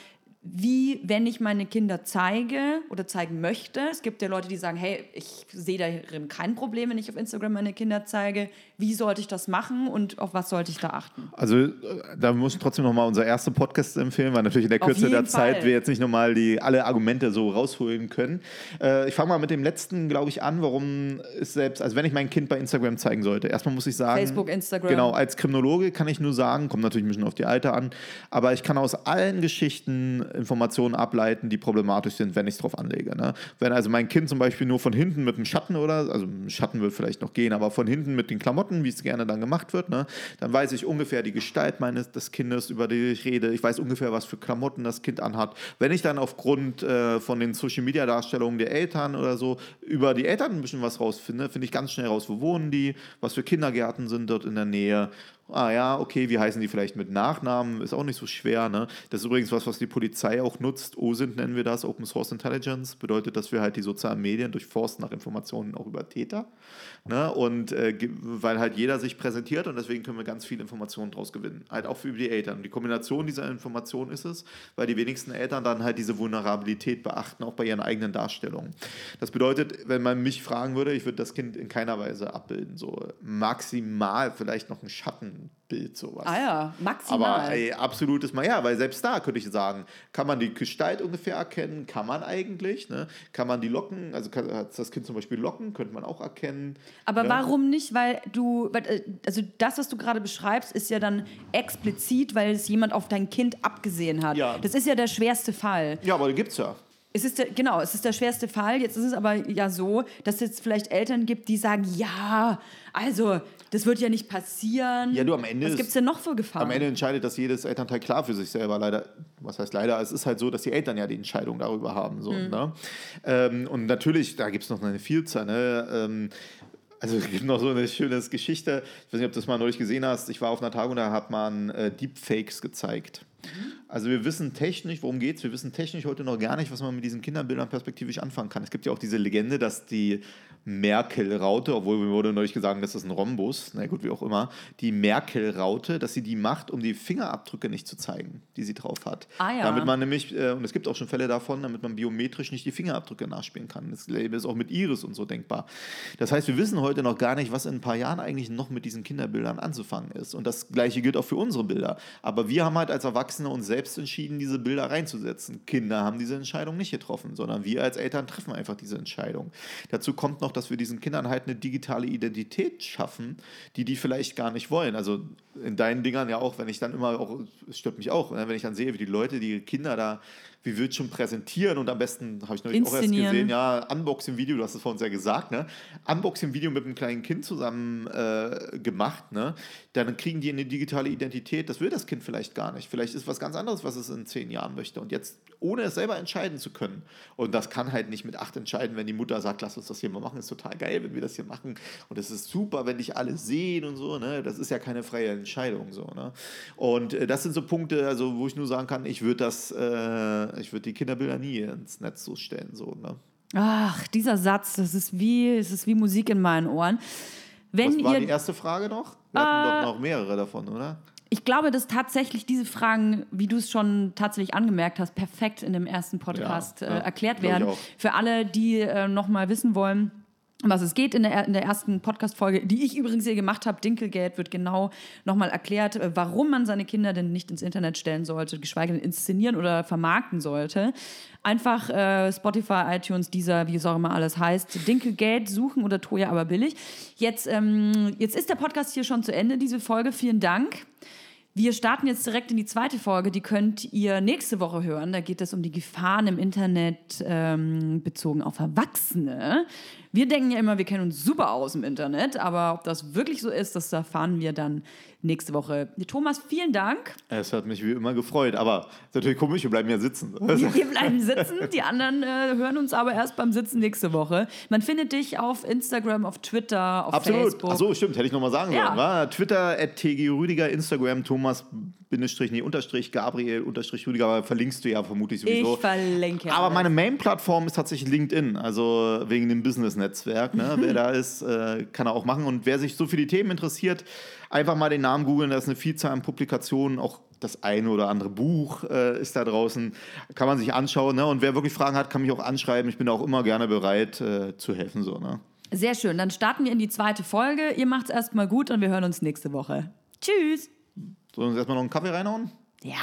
wie, wenn ich meine Kinder zeige oder zeigen möchte. Es gibt ja Leute, die sagen, hey, ich sehe darin kein Problem, wenn ich auf Instagram meine Kinder zeige. Wie sollte ich das machen und auf was sollte ich da achten? Also äh, da muss ich trotzdem nochmal unser erster Podcast empfehlen, weil natürlich in der Kürze der Fall. Zeit wir jetzt nicht nochmal die, alle Argumente so rausholen können. Äh, ich fange mal mit dem letzten, glaube ich, an, warum es selbst, also wenn ich mein Kind bei Instagram zeigen sollte, erstmal muss ich sagen, Facebook, Instagram. Genau, als Kriminologe kann ich nur sagen, kommt natürlich ein bisschen auf die Alter an, aber ich kann aus allen Geschichten Informationen ableiten, die problematisch sind, wenn ich es drauf anlege. Ne? Wenn also mein Kind zum Beispiel nur von hinten mit einem Schatten oder, also Schatten wird vielleicht noch gehen, aber von hinten mit den Klamotten, wie es gerne dann gemacht wird, ne? dann weiß ich ungefähr die Gestalt meines des Kindes, über die ich rede. Ich weiß ungefähr, was für Klamotten das Kind anhat. Wenn ich dann aufgrund äh, von den Social Media Darstellungen der Eltern oder so über die Eltern ein bisschen was rausfinde, finde ich ganz schnell raus, wo wohnen die, was für Kindergärten sind dort in der Nähe ah ja, okay, wie heißen die vielleicht mit Nachnamen, ist auch nicht so schwer. Ne? Das ist übrigens was, was die Polizei auch nutzt. OSINT nennen wir das, Open Source Intelligence. Bedeutet, dass wir halt die sozialen Medien durchforsten nach Informationen auch über Täter. Ne? Und äh, weil halt jeder sich präsentiert und deswegen können wir ganz viele Informationen daraus gewinnen. Halt auch für die Eltern. Die Kombination dieser Informationen ist es, weil die wenigsten Eltern dann halt diese Vulnerabilität beachten, auch bei ihren eigenen Darstellungen. Das bedeutet, wenn man mich fragen würde, ich würde das Kind in keiner Weise abbilden. So maximal vielleicht noch einen Schatten Bild sowas. Ah ja, maximal. Aber ey, absolutes Mal, ja, weil selbst da könnte ich sagen, kann man die Gestalt ungefähr erkennen? Kann man eigentlich, ne? Kann man die Locken, also kann, hat das Kind zum Beispiel Locken, könnte man auch erkennen. Aber ja. warum nicht? Weil du, äh, also das, was du gerade beschreibst, ist ja dann explizit, weil es jemand auf dein Kind abgesehen hat. Ja. Das ist ja der schwerste Fall. Ja, aber gibt es ja. Es ist der, genau, es ist der schwerste Fall. Jetzt ist es aber ja so, dass es jetzt vielleicht Eltern gibt, die sagen, ja, also das wird ja nicht passieren. Ja, du am Ende. Was gibt es denn noch für Gefahren? Am Ende entscheidet das jedes Elternteil klar für sich selber. Leider, was heißt leider? Es ist halt so, dass die Eltern ja die Entscheidung darüber haben. So, mhm. ne? Ähm, und natürlich, da gibt es noch eine Vielzahl. Ne? Ähm, also es gibt noch so eine schöne Geschichte. Ich weiß nicht, ob du das mal neulich gesehen hast. Ich war auf einer Tagung, da hat man äh, Deepfakes gezeigt. Also wir wissen technisch, worum geht es? Wir wissen technisch heute noch gar nicht, was man mit diesen Kinderbildern perspektivisch anfangen kann. Es gibt ja auch diese Legende, dass die Merkel-Raute, obwohl mir wurde neulich gesagt, das ist ein Rhombus, na gut, wie auch immer, die Merkel-Raute, dass sie die macht, um die Fingerabdrücke nicht zu zeigen, die sie drauf hat. Ah, ja. Damit man nämlich, äh, und es gibt auch schon Fälle davon, damit man biometrisch nicht die Fingerabdrücke nachspielen kann. Das ist auch mit Iris und so denkbar. Das heißt, wir wissen heute noch gar nicht, was in ein paar Jahren eigentlich noch mit diesen Kinderbildern anzufangen ist. Und das Gleiche gilt auch für unsere Bilder. Aber wir haben halt als Erwachsene uns selbst entschieden, diese Bilder reinzusetzen. Kinder haben diese Entscheidung nicht getroffen, sondern wir als Eltern treffen einfach diese Entscheidung. Dazu kommt noch, dass wir diesen Kindern halt eine digitale Identität schaffen, die die vielleicht gar nicht wollen. Also in deinen Dingern ja auch, wenn ich dann immer auch, es stört mich auch, ne, wenn ich dann sehe, wie die Leute, die Kinder da wie wird schon präsentieren und am besten, habe ich neulich auch erst gesehen, ja, Unboxing-Video, du hast es vorhin sehr gesagt, ne? Unboxing-Video mit einem kleinen Kind zusammen äh, gemacht, ne? Dann kriegen die eine digitale Identität, das will das Kind vielleicht gar nicht. Vielleicht ist was ganz anderes, was es in zehn Jahren möchte. Und jetzt, ohne es selber entscheiden zu können, und das kann halt nicht mit acht entscheiden, wenn die Mutter sagt, lass uns das hier mal machen, ist total geil, wenn wir das hier machen. Und es ist super, wenn dich alle sehen und so, ne? Das ist ja keine freie Entscheidung, so, ne? Und äh, das sind so Punkte, also wo ich nur sagen kann, ich würde das, äh, ich würde die Kinderbilder nie ins Netz so stellen, so, ne? Ach, dieser Satz, das ist wie, es ist wie Musik in meinen Ohren. Wenn Was war ihr, die erste Frage noch? Wir hatten doch noch mehrere davon, oder? ich glaube, dass tatsächlich diese Fragen, wie du es schon tatsächlich angemerkt hast, perfekt in dem ersten Podcast Ja, äh, erklärt werden. Für alle, die äh, noch mal wissen wollen, was es geht in der, in der ersten Podcast-Folge, die ich übrigens hier gemacht habe, Dinkelgate, wird genau nochmal erklärt, äh, warum man seine Kinder denn nicht ins Internet stellen sollte, geschweige denn inszenieren oder vermarkten sollte. Einfach äh, Spotify, iTunes, dieser, wie es auch immer alles heißt, Dinkelgate suchen oder Toja aber billig. Jetzt, ähm, jetzt ist der Podcast hier schon zu Ende, diese Folge. Vielen Dank. Wir starten jetzt direkt in die zweite Folge, die könnt ihr nächste Woche hören. Da geht es um die Gefahren im Internet ähm, bezogen auf Erwachsene. Wir denken ja immer, wir kennen uns super aus im Internet, aber ob das wirklich so ist, das erfahren wir dann nächste Woche. Thomas, vielen Dank. Es hat mich wie immer gefreut, aber ist natürlich komisch, wir bleiben ja sitzen. Wir (laughs) wir bleiben sitzen, die anderen äh, hören uns aber erst beim Sitzen nächste Woche. Man findet dich auf Instagram, auf Twitter, auf Absolut. Facebook. Achso, stimmt, hätte ich nochmal sagen Ja. sollen. Twitter, at TG Rüdiger, Instagram, Thomas, Bindestrich, nee, Unterstrich, Gabriel, Unterstrich, Rüdiger, aber verlinkst du ja vermutlich sowieso. Ich verlinke. Aber alles. meine Main-Plattform ist tatsächlich LinkedIn, also wegen dem Business-Netzwerk. Ne? wer da ist, äh, kann er auch machen. Und wer sich so für die Themen interessiert, einfach mal den Namen googeln. Da ist eine Vielzahl an Publikationen, auch das eine oder andere Buch äh, ist da draußen. Kann man sich anschauen. Ne? Und wer wirklich Fragen hat, kann mich auch anschreiben. Ich bin auch immer gerne bereit äh, zu helfen. So, ne? Sehr schön. Dann starten wir in die zweite Folge. Ihr macht's erstmal gut und wir hören uns nächste Woche. Tschüss. Sollen wir uns erstmal noch einen Kaffee reinhauen? Ja.